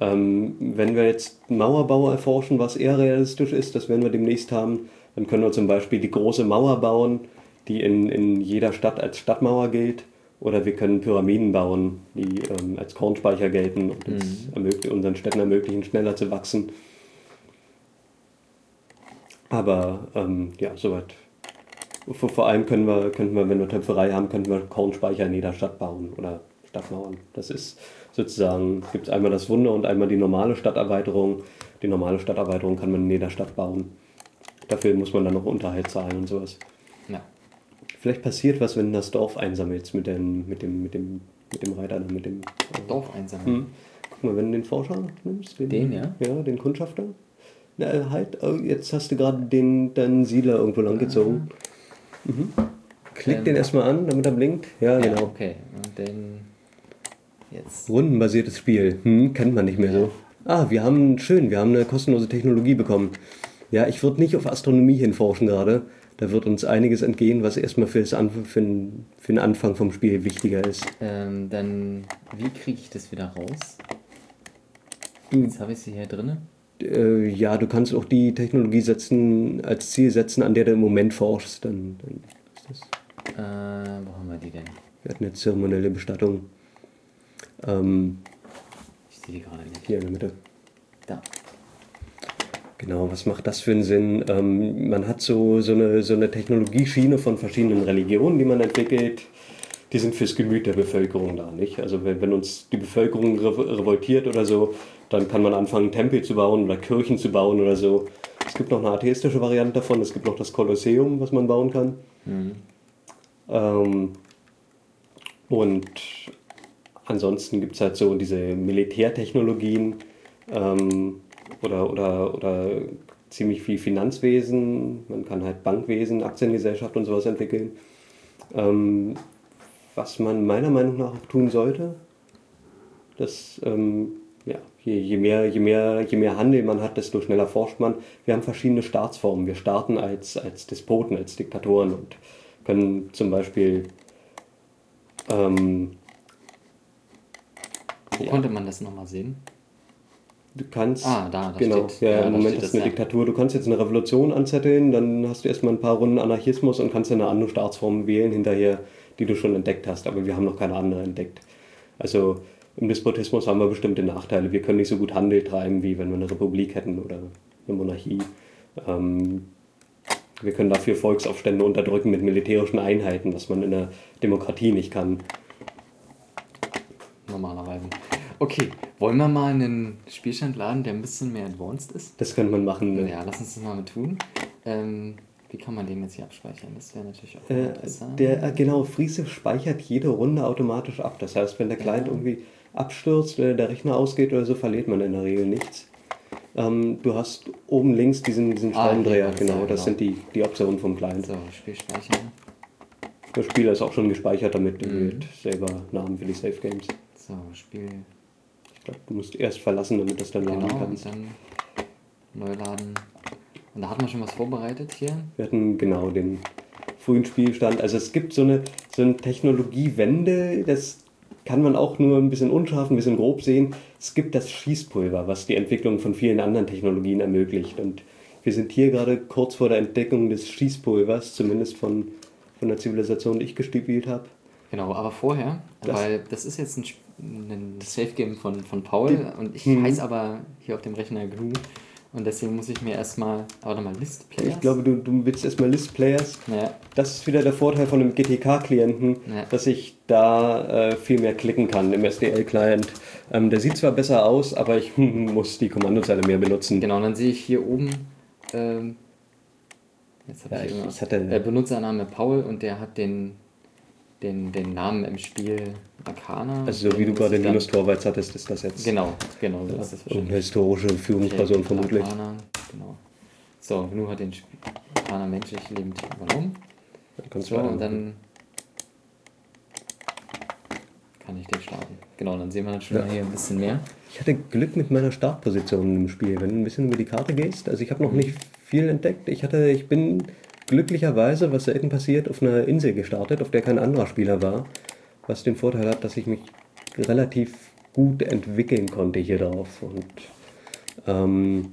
Ähm, wenn wir jetzt Mauerbau erforschen, was eher realistisch ist, das werden wir demnächst haben, dann können wir zum Beispiel die große Mauer bauen, die in, in jeder Stadt als Stadtmauer gilt. Oder wir können Pyramiden bauen, die ähm, als Kornspeicher gelten und ermöglichen, unseren Städten ermöglichen, schneller zu wachsen. Aber ähm, ja, soweit. Vor, vor allem können wir, könnten wir, wenn wir Töpferei haben, könnten wir Kornspeicher in jeder Stadt bauen oder Stadtmauern. Das ist sozusagen, gibt es einmal das Wunder und einmal die normale Stadterweiterung. Die normale Stadterweiterung kann man in jeder Stadt bauen. Dafür muss man dann noch Unterhalt zahlen und sowas. Ja. Vielleicht passiert was, wenn du das Dorf einsammelst mit dem, mit dem, mit dem, mit dem Reiter, mit dem. Dorf einsammeln. Hm. Guck mal, wenn du den Forscher nimmst, Den, ja? Ja, den Kundschafter. Na, halt, oh, jetzt hast du gerade den deinen Siedler irgendwo lang gezogen. Mhm. Klick Ähm, den erstmal an, damit er blinkt. Ja, Ja, genau. okay. Und dann jetzt. Rundenbasiertes Spiel. Hm, kennt man nicht mehr so. Ah, wir haben, schön, wir haben eine kostenlose Technologie bekommen. Ja, ich würde nicht auf Astronomie hinforschen gerade. Da wird uns einiges entgehen, was erstmal für, das Anf für, den, für den Anfang vom Spiel wichtiger ist. Ähm, dann, wie kriege ich das wieder raus? Du- Jetzt habe ich sie hier drinne. Äh, ja, du kannst auch die Technologie setzen, als Ziel setzen, an der du im Moment forschst. Dann, dann ist das. Äh, wo haben wir die denn? Wir hatten eine zeremonielle Bestattung. Ähm, Ich sehe die gerade nicht. hier in der Mitte. Da. Genau, was macht das für einen Sinn? Ähm, man hat so, so, eine, so eine Technologieschiene von verschiedenen Religionen, die man entwickelt. Die sind fürs Gemüt der Bevölkerung da, nicht? Also wenn, wenn uns die Bevölkerung re revoltiert oder so, dann kann man anfangen, Tempel zu bauen oder Kirchen zu bauen oder so. Es gibt noch eine atheistische Variante davon. Es gibt noch das Kolosseum, was man bauen kann. Ähm, und ansonsten gibt es halt so diese Militärtechnologien ähm, oder, oder, oder ziemlich viel Finanzwesen. Man kann halt Bankwesen, Aktiengesellschaft und sowas entwickeln. Ähm, was man meiner Meinung nach auch tun sollte, dass ähm, ja, je, je, mehr, je, mehr, je mehr Handel man hat, desto schneller forscht man. Wir haben verschiedene Staatsformen. Wir starten als, als Despoten, als Diktatoren und können zum Beispiel ähm, Wo Ja. konnte man das nochmal sehen? Du kannst. Ah, da, da genau. steht- ja, ja, im Moment das, eine ja. Diktatur. Du kannst jetzt eine Revolution anzetteln, dann hast du erstmal ein paar Runden Anarchismus und kannst dann eine andere Staatsform wählen hinterher, die du schon entdeckt hast. Aber wir haben noch keine andere entdeckt. Also im Despotismus haben wir bestimmte Nachteile. Wir können nicht so gut Handel treiben, wie wenn wir eine Republik hätten oder eine Monarchie. Ähm, wir können dafür Volksaufstände unterdrücken mit militärischen Einheiten, was man in einer Demokratie nicht kann. Normalerweise. Okay, wollen wir mal einen Spielstand laden, der ein bisschen mehr advanced ist? Das könnte man machen. Ne? Ja, lass uns das mal tun. Ähm, wie kann man den jetzt hier abspeichern? Das wäre natürlich auch Äh, interessant. der, äh, genau, Friese speichert jede Runde automatisch ab. Das heißt, wenn der Client Ja. irgendwie abstürzt, oder der Rechner ausgeht oder so, verliert man in der Regel nichts. Ähm, du hast oben links diesen, diesen Ah, Schraubendreher, hier, genau, ja, das genau. sind die, die Optionen vom Client. so, Spiel speichern. Der Spieler ist auch schon gespeichert damit, Mhm. mit selber Namen für die Safe Games. So, Spiel. Ich glaube, du musst erst verlassen, damit das dann laden Genau, und kannst. dann neu laden. Und da hat man schon was vorbereitet hier. Wir hatten genau den frühen Spielstand. Also es gibt so eine, so eine Technologiewende, das kann man auch nur ein bisschen unscharf, ein bisschen grob sehen. Es gibt das Schießpulver, was die Entwicklung von vielen anderen Technologien ermöglicht. Und wir sind hier gerade kurz vor der Entdeckung des Schießpulvers, zumindest von, von der Zivilisation, die ich gespielt habe. Genau, aber vorher, Das- weil das ist jetzt ein, ein Safe Game von, von Paul und ich Mhm. heiße aber hier auf dem Rechner GNU und deswegen muss ich mir erstmal, warte mal, List Players. Ich glaube, du, du willst erstmal List Players. Ja, Das ist wieder der Vorteil von einem GTK-Klienten, Ja. dass ich da äh, viel mehr klicken kann im SDL-Client. Ähm, der sieht zwar besser aus, aber ich muss die Kommandozeile mehr benutzen. genau, und dann sehe ich hier oben, ähm, jetzt habe Ja, ich, ich- ich hatte- äh, Benutzername Paul und der hat den, den, den Namen im Spiel Arcana. Also so wie du Den gerade dann- Linus Torvalds hattest, ist das jetzt Genau, genau, so ist das irgendeine historische Führungsperson vermutlich. Arcana, genau. So, GNU hat den Arcana menschlich lebend übernommen. Dann kannst So, du und dann kann ich den starten. Genau, dann sehen wir dann schon Ja. mal hier ein bisschen mehr. Ich hatte Glück mit meiner Startposition im Spiel. Wenn du ein bisschen über die Karte gehst, also ich habe noch nicht viel entdeckt. Ich hatte, ich bin glücklicherweise, was selten passiert, auf einer Insel gestartet, auf der kein anderer Spieler war. Was den Vorteil hat, dass ich mich relativ gut entwickeln konnte hier drauf. Und ähm,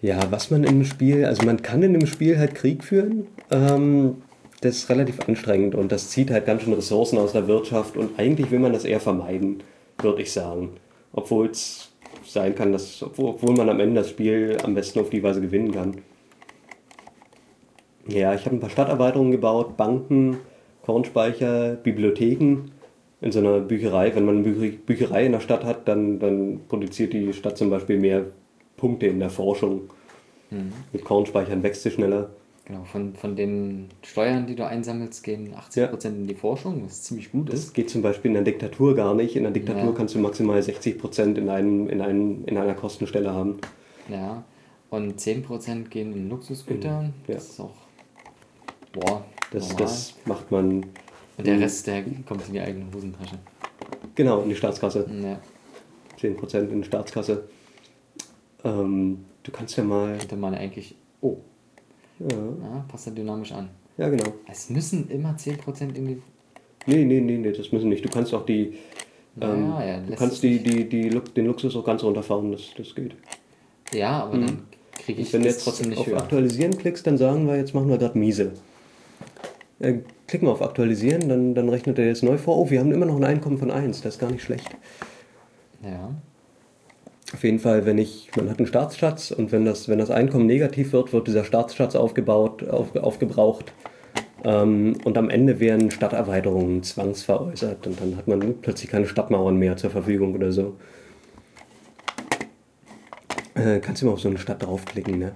ja, was man im Spiel, also man kann in dem Spiel halt Krieg führen. Ähm, das ist relativ anstrengend und das zieht halt ganz schön Ressourcen aus der Wirtschaft und eigentlich will man das eher vermeiden, würde ich sagen. Obwohl es sein kann, dass, obwohl man am Ende das Spiel am besten auf die Weise gewinnen kann. Ja, ich habe ein paar Stadterweiterungen gebaut, Banken, Kornspeicher, Bibliotheken. in so einer Bücherei, wenn man eine Bücher- Bücherei in der Stadt hat, dann, dann produziert die Stadt zum Beispiel mehr Punkte in der Forschung. Mit Kornspeichern wächst sie schneller. Genau, von, von den Steuern, die du einsammelst, gehen 80% in die Forschung, was ziemlich gut Das ist. geht zum Beispiel in der Diktatur gar nicht. In der Diktatur Ja. kannst du maximal 60% in, einem, in, einem, in einer Kostenstelle haben. Ja. Und 10% gehen in Luxusgüter. Mhm, ja. Das ist auch, boah, Das, das macht man Und der Rest, der kommt in die eigene Hosentasche. genau in die Staatskasse. Ja. 10% in die Staatskasse. Ähm, du kannst ja mal. Könnte man eigentlich, oh, Ja, ja, passt da dynamisch an. ja genau. Es müssen immer 10% in die, Nee, nee, nee, nee, das müssen nicht. Du kannst auch die. Ähm, Naja, ja, du kannst die, die, die, den Luxus auch ganz runterfahren, das, das geht. ja, aber dann kriege ich Wenn du jetzt trotzdem nicht auf höher. Aktualisieren klickst, dann sagen wir, jetzt machen wir gerade miese. Äh, klicken wir auf Aktualisieren, dann, dann rechnet er jetzt neu vor. Oh, wir haben immer noch ein Einkommen von 1, das ist gar nicht schlecht. Ja, Auf jeden Fall, wenn ich, man hat einen Staatsschatz und wenn das, wenn das Einkommen negativ wird, wird dieser Staatsschatz aufgebaut, auf, aufgebraucht. Ähm, und am Ende werden Stadterweiterungen zwangsveräußert und dann hat man plötzlich keine Stadtmauern mehr zur Verfügung oder so. Äh, kannst du mal auf so eine Stadt draufklicken, ne?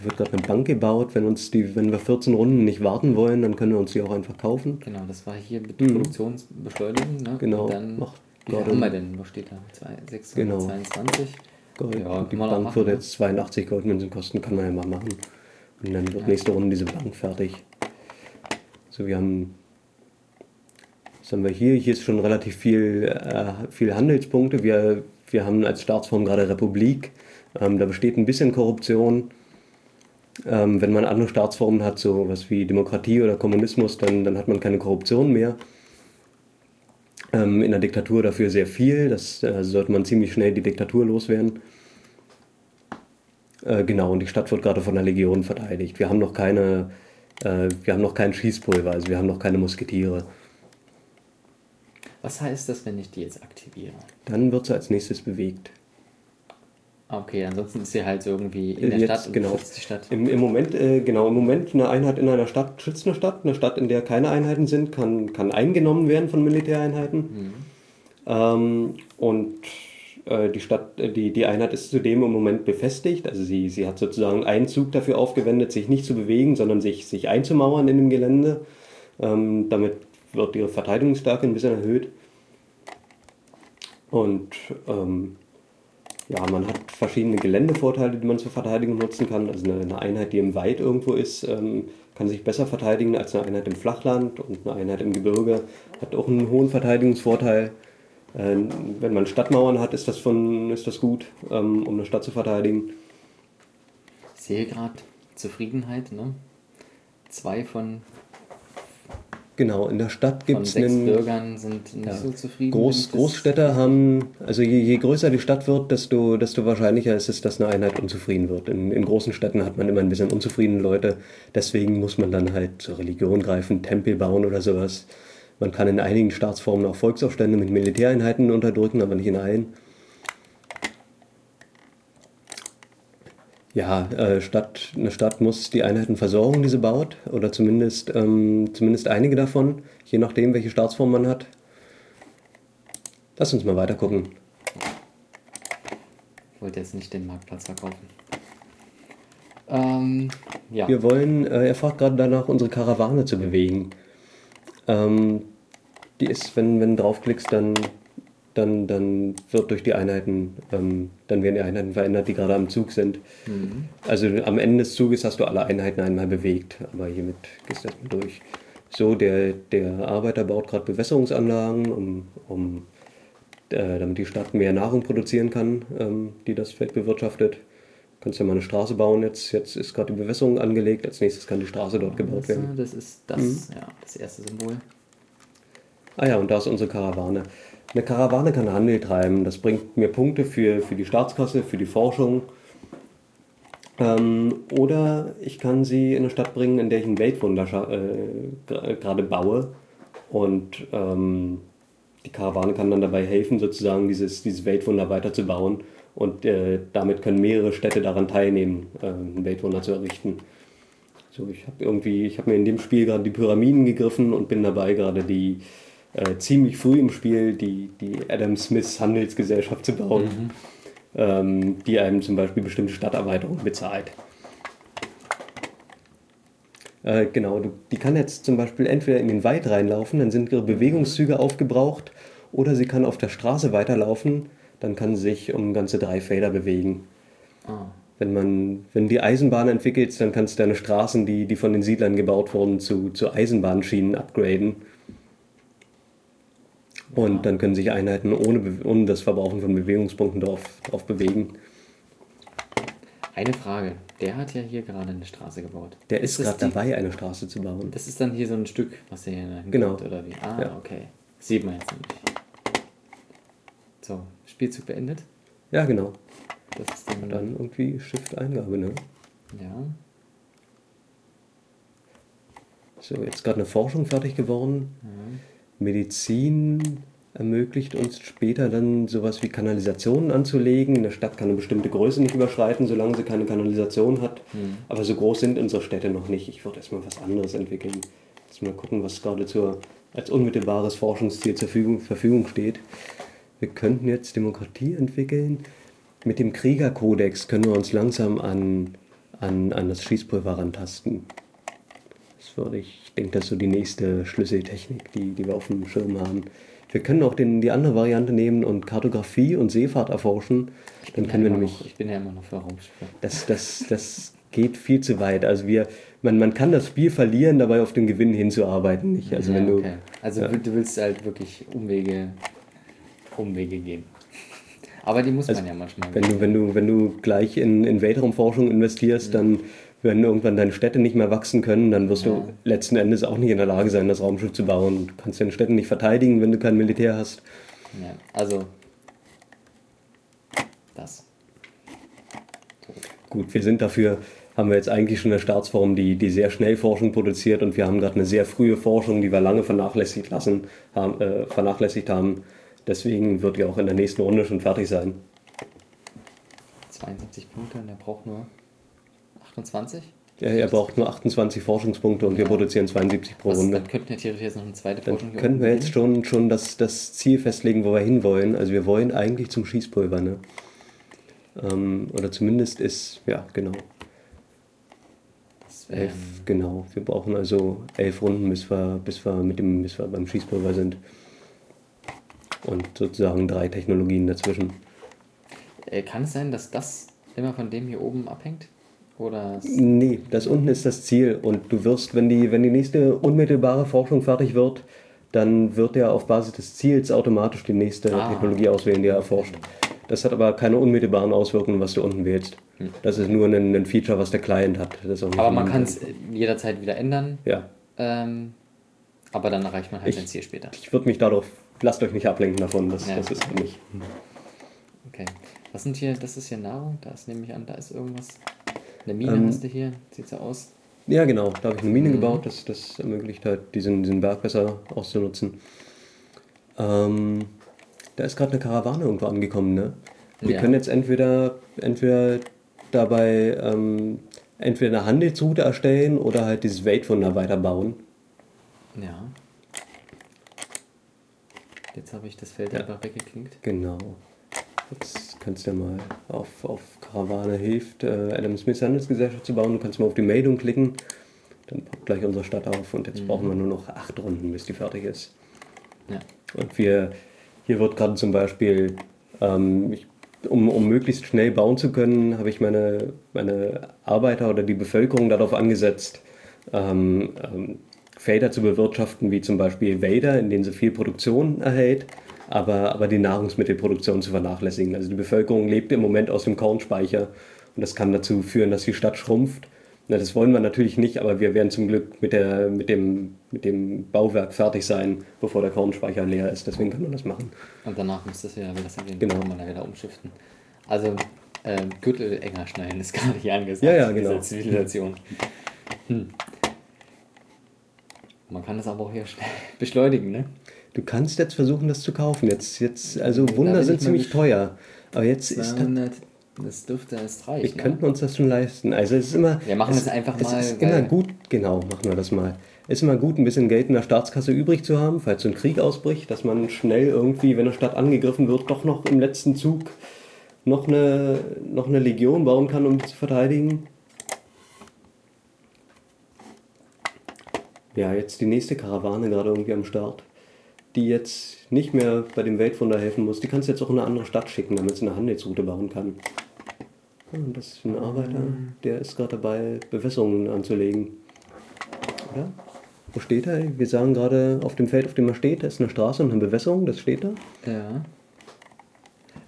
Wird gerade eine Bank gebaut. Wenn, uns die, wenn wir 14 Runden nicht warten wollen, dann können wir uns die auch einfach kaufen. genau, das war hier mit Produktionsbeschleunigung. Ne? Mhm. Genau, Und dann, macht wie viel haben wir denn? Was steht da? Zwei- 622? Gold. Ja, die Bank machen, würde ne? jetzt 82 Goldmünzen kosten, kann man ja mal machen. Und dann wird nächste Runde diese Bank fertig. So, wir haben. Was haben wir hier? Hier ist schon relativ viel, äh, viel Handelspunkte. Wir, wir haben als Staatsform gerade Republik. Ähm, da besteht ein bisschen Korruption. Ähm, wenn man andere Staatsformen hat, so was wie Demokratie oder Kommunismus, dann, dann hat man keine Korruption mehr. Ähm, in der Diktatur dafür sehr viel. Das äh, sollte man ziemlich schnell die Diktatur loswerden. Äh, genau, und die Stadt wird gerade von der Legion verteidigt. Wir haben noch keine, äh, wir haben noch kein Schießpulver, also wir haben noch keine Musketiere. Was heißt das, wenn ich die jetzt aktiviere? Dann wird sie als nächstes bewegt. Okay, ansonsten ist sie halt so irgendwie in der Jetzt, Stadt genau. schützt die Stadt. Im, Im Moment, äh, genau, im Moment eine Einheit in einer Stadt schützt eine Stadt. Eine Stadt, in der keine Einheiten sind, kann, kann eingenommen werden von Militäreinheiten. Ähm, und äh, die Stadt, äh, die, die Einheit ist zudem im Moment befestigt. Also sie, sie hat sozusagen einen Zug dafür aufgewendet, sich nicht zu bewegen, sondern sich, sich einzumauern in dem Gelände. Ähm, damit wird ihre Verteidigungsstärke ein bisschen erhöht. Und ähm, ja, man hat verschiedene Geländevorteile, die man zur Verteidigung nutzen kann. Also eine, Einheit, die im Wald irgendwo ist, ähm, kann sich besser verteidigen als eine Einheit im Flachland und eine Einheit im Gebirge hat auch einen hohen Verteidigungsvorteil. Ähm, wenn man Stadtmauern hat, ist das, von, ist das gut, ähm, um eine Stadt zu verteidigen. Sehe gerade Zufriedenheit, ne? Zwei von, Genau, in der Stadt gibt es einen. Bürgern sind nicht Ja. so zufrieden. Groß, wenn ich das- Großstädte haben, also je, je größer die Stadt wird, desto, desto wahrscheinlicher ist es, dass eine Einheit unzufrieden wird. In, in großen Städten hat man immer ein bisschen unzufriedene Leute. Deswegen muss man dann halt zur Religion greifen, Tempel bauen oder sowas. Man kann in einigen Staatsformen auch Volksaufstände mit Militäreinheiten unterdrücken, aber nicht in allen. Ja, äh, Stadt, eine Stadt muss die Einheiten versorgen, die sie baut, oder zumindest, ähm, zumindest einige davon, je nachdem, welche Staatsform man hat. Lass uns mal weiter gucken. Ich wollte jetzt nicht den Marktplatz verkaufen. Ähm, ja. Wir wollen, äh, er fragt gerade danach, unsere Karawane zu bewegen. Ähm, die ist, wenn, wenn du draufklickst, dann, dann, dann wird durch die Einheiten, ähm, dann werden die Einheiten verändert, die gerade am Zug sind. Also am Ende des Zuges hast du alle Einheiten einmal bewegt, aber hiermit gehst du erstmal durch. So, der, der Arbeiter baut gerade Bewässerungsanlagen, um, um äh, damit die Stadt mehr Nahrung produzieren kann, ähm, die das Feld bewirtschaftet. Kannst ja mal eine Straße bauen jetzt. Jetzt ist gerade die Bewässerung angelegt. Als nächstes kann die Straße dort gebaut werden. Das ist das, ja, das erste Symbol. Ah ja, und da ist unsere Karawane. Eine Karawane kann Handel treiben. Das bringt mir Punkte für, für die Staatskasse, für die Forschung. Ähm, oder ich kann sie in eine Stadt bringen, in der ich ein Weltwunder äh, gerade baue. Und ähm, die Karawane kann dann dabei helfen, sozusagen dieses, dieses Weltwunder weiterzubauen. Und äh, damit können mehrere Städte daran teilnehmen, äh, ein Weltwunder zu errichten. So, ich habe irgendwie, ich habe mir in dem Spiel gerade die Pyramiden gegriffen und bin dabei gerade die, äh, ziemlich früh im Spiel die, die Adam Smith Handelsgesellschaft zu bauen, ähm, die einem zum Beispiel bestimmte Stadterweiterungen bezahlt. Äh, genau, die kann jetzt zum Beispiel entweder in den Wald reinlaufen, dann sind ihre Bewegungszüge aufgebraucht, oder sie kann auf der Straße weiterlaufen, dann kann sie sich um ganze drei Felder bewegen. Ah. Wenn man, wenn du die Eisenbahn entwickelst, dann kannst du deine Straßen, die, die von den Siedlern gebaut wurden, zu, zu Eisenbahnschienen upgraden. Und dann können sich Einheiten ohne, ohne das Verbrauchen von Bewegungspunkten drauf, drauf bewegen. Eine Frage. Der hat ja hier gerade eine Straße gebaut. Der ist das gerade dabei, eine Straße zu bauen. Das ist dann hier so ein Stück, was er hier hingeht, Genau. oder wie? Ah, Ja. okay. Sieht man jetzt nicht. So, Spielzug beendet. Ja, genau. Das ist dann, Dann irgendwie Shift-Eingabe, ne? ja. So, jetzt gerade eine Forschung fertig geworden. Medizin ermöglicht uns später dann sowas wie Kanalisationen anzulegen. Eine Stadt kann eine bestimmte Größe nicht überschreiten, solange sie keine Kanalisation hat. Aber so groß sind unsere Städte noch nicht. Ich würde erstmal was anderes entwickeln. Jetzt mal gucken, was gerade zur, als unmittelbares Forschungsziel zur Verfügung, Verfügung steht. Wir könnten jetzt Demokratie entwickeln. Mit dem Kriegerkodex können wir uns langsam an, an, an das Schießpulver rantasten. Das würde ich, denke, das ist so die nächste Schlüsseltechnik, die, die wir auf dem Schirm haben. Wir können auch den, die andere Variante nehmen und Kartografie und Seefahrt erforschen. Dann Ja, können wir immer nämlich Noch, ich bin ja immer noch für Raumschiffe. das, das, das geht viel zu weit. Also wir, man, man kann das Spiel verlieren, dabei auf den Gewinn hinzuarbeiten. Nicht? Also ja, wenn du, okay. Also ja. du willst halt wirklich Umwege, Umwege gehen. Aber die muss Also, man ja manchmal. wenn du, wenn du, wenn du gleich in, in Weltraumforschung investierst, dann werden irgendwann deine Städte nicht mehr wachsen können, dann wirst Ja. du letzten Endes auch nicht in der Lage sein, das Raumschiff zu bauen. Du kannst deine Städte nicht verteidigen, wenn du kein Militär hast. Ja, also das. Gut, wir sind dafür, haben wir jetzt eigentlich schon eine Staatsform, die, die sehr schnell Forschung produziert und wir haben gerade eine sehr frühe Forschung, die wir lange vernachlässigt, lassen, haben, äh, vernachlässigt haben. Deswegen wird die auch in der nächsten Runde schon fertig sein. 72 Punkte und er braucht nur 28. Er, er braucht nur 28 Forschungspunkte und wir Ja. produzieren 72 pro Was, Runde. dann könnten wir theoretisch jetzt noch eine zweite Dann Forschung können wir jetzt schon, schon das, das Ziel festlegen, wo wir hinwollen. Also wir wollen eigentlich zum Schießpulver, ne? Ähm, oder zumindest ist, ja, genau. Elf, genau. Wir brauchen also elf Runden, bis wir, bis wir mit dem, bis wir beim Schießpulver sind. Und sozusagen drei Technologien dazwischen. äh, kann es sein, dass das immer von dem hier oben abhängt? Oder Nee, das unten ist das Ziel. Und du wirst, wenn die, wenn die nächste unmittelbare Forschung fertig wird, dann wird er auf Basis des Ziels automatisch die nächste Ah. Technologie auswählen, die er erforscht. Das hat aber keine unmittelbaren Auswirkungen, was du unten wählst. Das ist nur ein, ein Feature, was der Client hat. Aber man ein- kann es jederzeit wieder ändern. Ja. Ähm, aber dann erreicht man halt Ich- sein Ziel später. Ich würde mich darauf, lasst euch nicht ablenken davon, das, Ja. das ist nicht. Okay. Was sind hier, das ist hier Nahrung? Da ist nehme ich an, da ist irgendwas. Eine Mine Ähm, hast du hier, sieht so aus. Ja, genau. Da habe ich eine Mine Mhm. gebaut, das, das ermöglicht halt, diesen, diesen Berg besser auszunutzen. Ähm, da ist gerade eine Karawane irgendwo angekommen, ne? Wir Ja. können jetzt entweder, entweder dabei ähm, entweder eine Handelsroute erstellen oder halt dieses Weltwunder weiterbauen. Ja. Jetzt habe ich das Feld Ja. einfach weggeklinkt. Genau. Jetzt kannst ja mal auf, auf Karawane hilft, äh, Adam Smith Handelsgesellschaft zu bauen. Du kannst mal auf die Meldung klicken. Dann poppt gleich unsere Stadt auf und jetzt brauchen wir nur noch acht Runden, bis die fertig ist. Ja. Und wir, hier wird gerade zum Beispiel, ähm, ich, um, um möglichst schnell bauen zu können, habe ich meine, meine Arbeiter oder die Bevölkerung darauf angesetzt, ähm, ähm, Felder zu bewirtschaften, wie zum Beispiel Wälder, in denen sie viel Produktion erhält, aber, aber die Nahrungsmittelproduktion zu vernachlässigen. Also die Bevölkerung lebt im Moment aus dem Kornspeicher und das kann dazu führen, dass die Stadt schrumpft. Na, das wollen wir natürlich nicht, aber wir werden zum Glück mit, der, mit, dem, mit dem Bauwerk fertig sein, bevor der Kornspeicher leer ist. Deswegen kann man das machen. Und danach müsste es ja wieder den Genau. kann man da wieder umschiften. Also ähm, Gürtel enger schneiden ist gerade hier angesagt. Ja, ja, in genau. dieser Zivilisation. Hm. Man kann das aber auch hier beschleunigen, ne? Du kannst jetzt versuchen, das zu kaufen. Jetzt, jetzt also Wunder sind ziemlich teuer. Aber jetzt ist das, 200, das dürfte es wir reichen. könnten Ne? uns das schon leisten. Also es ist immer. Wir machen es, das einfach es mal, ist weil- immer gut, genau, machen wir das mal. ist immer gut, ein bisschen Geld in der Staatskasse übrig zu haben, falls so ein Krieg ausbricht, dass man schnell irgendwie, wenn eine Stadt angegriffen wird, doch noch im letzten Zug noch eine, noch eine Legion bauen kann, um zu verteidigen. Ja, jetzt die nächste Karawane gerade irgendwie am Start, die jetzt nicht mehr bei dem Weltwunder helfen muss. Die kannst du jetzt auch in eine andere Stadt schicken, damit sie eine Handelsroute bauen kann. Und das ist ein Arbeiter, der ist gerade dabei, Bewässerungen anzulegen. Oder? Wo steht er? Wir sagen gerade auf dem Feld, auf dem er steht, da ist eine Straße und eine Bewässerung, das steht da. Ja.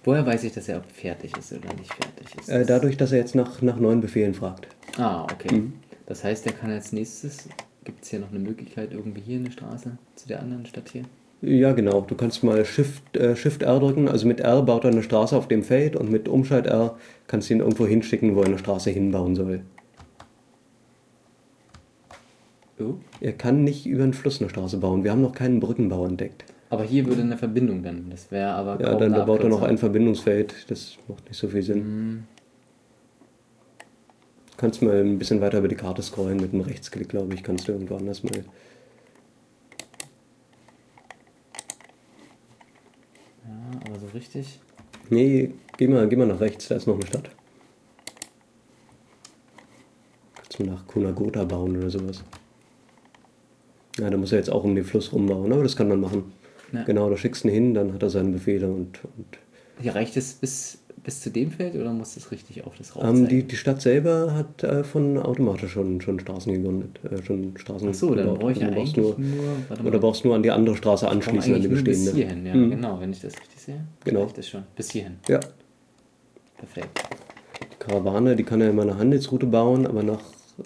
Woher weiß ich, dass er fertig ist oder nicht fertig ist? Äh, dadurch, dass er jetzt nach, nach neuen Befehlen fragt. Ah, okay. Das heißt, er kann als nächstes. Gibt es hier noch eine Möglichkeit, irgendwie hier eine Straße zu der anderen Stadt hier? Ja, genau. Du kannst mal Shift, äh, Shift R drücken. Also mit R baut er eine Straße auf dem Feld und mit Umschalt R kannst du ihn irgendwo hinschicken, wo er eine Straße hinbauen soll. Oh. Er kann nicht über einen Fluss eine Straße bauen. Wir haben noch keinen Brückenbau entdeckt. Aber hier würde eine Verbindung dann. Das wäre aber Ja, dann eine baut er noch ein Verbindungsfeld. Das macht nicht so viel Sinn. Hm, Kannst mal ein bisschen weiter über die Karte scrollen mit einem Rechtsklick, glaube ich. Kannst du irgendwo anders mal. Ja, aber so richtig. Nee, geh mal, geh mal nach rechts, da ist noch eine Stadt. Kannst du nach Kunagota bauen oder sowas. Ja, da muss er jetzt auch um den Fluss rumbauen, aber das kann man machen. Ja. Genau, da schickst du ihn hin, dann hat er seine Befehle und, und Hier reicht es bis, bis zu dem Feld oder muss es richtig auf das raus ähm, die, die Stadt selber hat äh, von automatisch schon, schon Straßen gegründet. Äh, schon Straßen Achso, dann gebaut. brauche ich Also du eigentlich nur. nur, oder brauchst nur an die andere Straße ich anschließen, an die nur bis bestehende. hierhin, ja, Mhm. genau, wenn ich das richtig sehe. Genau. Reicht das schon. Bis hierhin. Ja, Perfekt. die Karawane, die kann ja immer eine Handelsroute bauen, aber nach,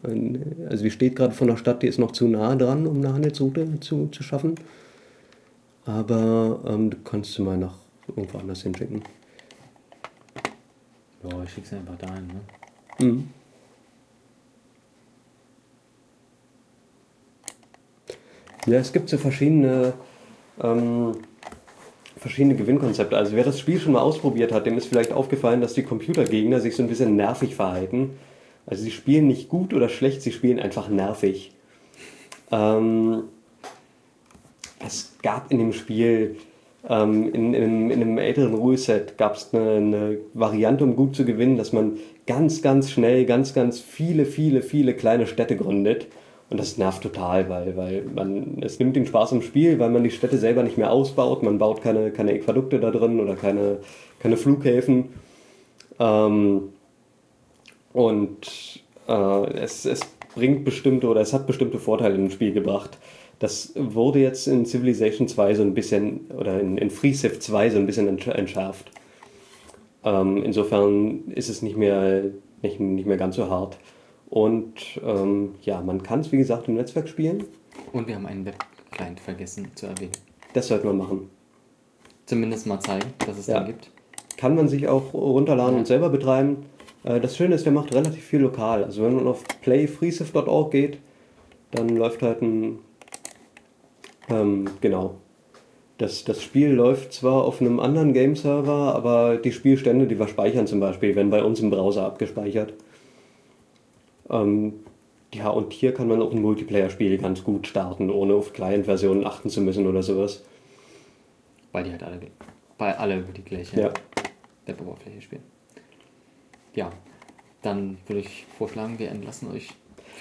äh, also die steht gerade von der Stadt, die ist noch zu nah dran, um eine Handelsroute zu, zu schaffen. Aber ähm, du kannst sie mal nach irgendwo anders hinschicken. Ja, ich schicke es einfach dahin, ne? Mhm. Ja, es gibt so verschiedene, ähm, verschiedene Gewinnkonzepte. Also wer das Spiel schon mal ausprobiert hat, dem ist vielleicht aufgefallen, dass die Computergegner sich so ein bisschen nervig verhalten. Also sie spielen nicht gut oder schlecht, sie spielen einfach nervig. Ähm, es gab in dem Spiel, ähm, in, in, in einem älteren Ruleset, gab es eine, eine Variante, um gut zu gewinnen, dass man ganz, ganz schnell, ganz, ganz viele, viele, viele kleine Städte gründet. Und das nervt total, weil, weil man, es nimmt den Spaß im Spiel, weil man die Städte selber nicht mehr ausbaut. Man baut keine, keine Äquadukte da drin oder keine, keine Flughäfen. Ähm, und äh, es, es bringt bestimmte oder es hat bestimmte Vorteile im Spiel gebracht. Das wurde jetzt in Civilization 2 so ein bisschen, oder in, in Free Civ 2 so ein bisschen entsch- entschärft. Ähm, insofern ist es nicht mehr, nicht, nicht mehr ganz so hart. Und ähm, ja, man kann es wie gesagt im Netzwerk spielen. Und wir haben einen Web-Client vergessen zu erwähnen. Das sollte man machen. Zumindest mal zeigen, dass es Ja. den gibt. Kann man sich auch runterladen und selber betreiben. Äh, Das Schöne ist, der macht relativ viel lokal. Also wenn man auf playfreesif.org geht, dann läuft halt ein... Ähm, genau. Das, das Spiel läuft zwar auf einem anderen Game-Server, aber die Spielstände, die wir speichern zum Beispiel, werden bei uns im Browser abgespeichert. Ähm, ja, und hier kann man auch ein Multiplayer-Spiel ganz gut starten, ohne auf Client-Versionen achten zu müssen oder sowas. Weil die halt alle, bei alle über die gleiche Ja. Web-Oberfläche spielen. Ja, dann würde ich vorschlagen, wir entlassen euch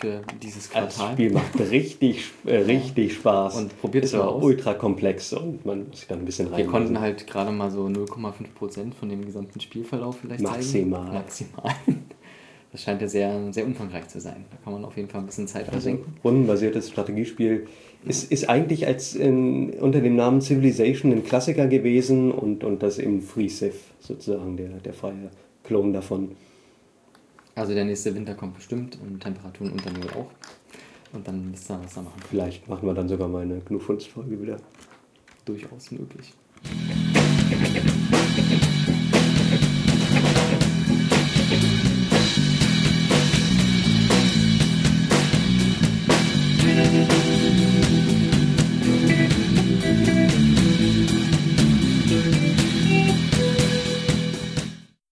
für dieses Das Quartal. Spiel macht richtig, äh, richtig Spaß. Und probiert es mal aber aus. ultra komplex und man muss sich dann ein bisschen Wir rein. konnten halt gerade mal so 0,5% von dem gesamten Spielverlauf vielleicht Maximal. zeigen. Maximal. Das scheint ja sehr, sehr umfangreich zu sein. Da kann man auf jeden Fall ein bisschen Zeit also, versenken. rundenbasiertes Strategiespiel ist, ist eigentlich als in, unter dem Namen Civilization ein Klassiker gewesen und, und das im Free Civ sozusagen der, der freie Klon davon. Also der nächste Winter kommt bestimmt und Temperaturen unter Null auch. Und dann müsst ihr was da machen. Vielleicht machen wir dann sogar mal eine Gnufunst-Folge wieder. Durchaus möglich.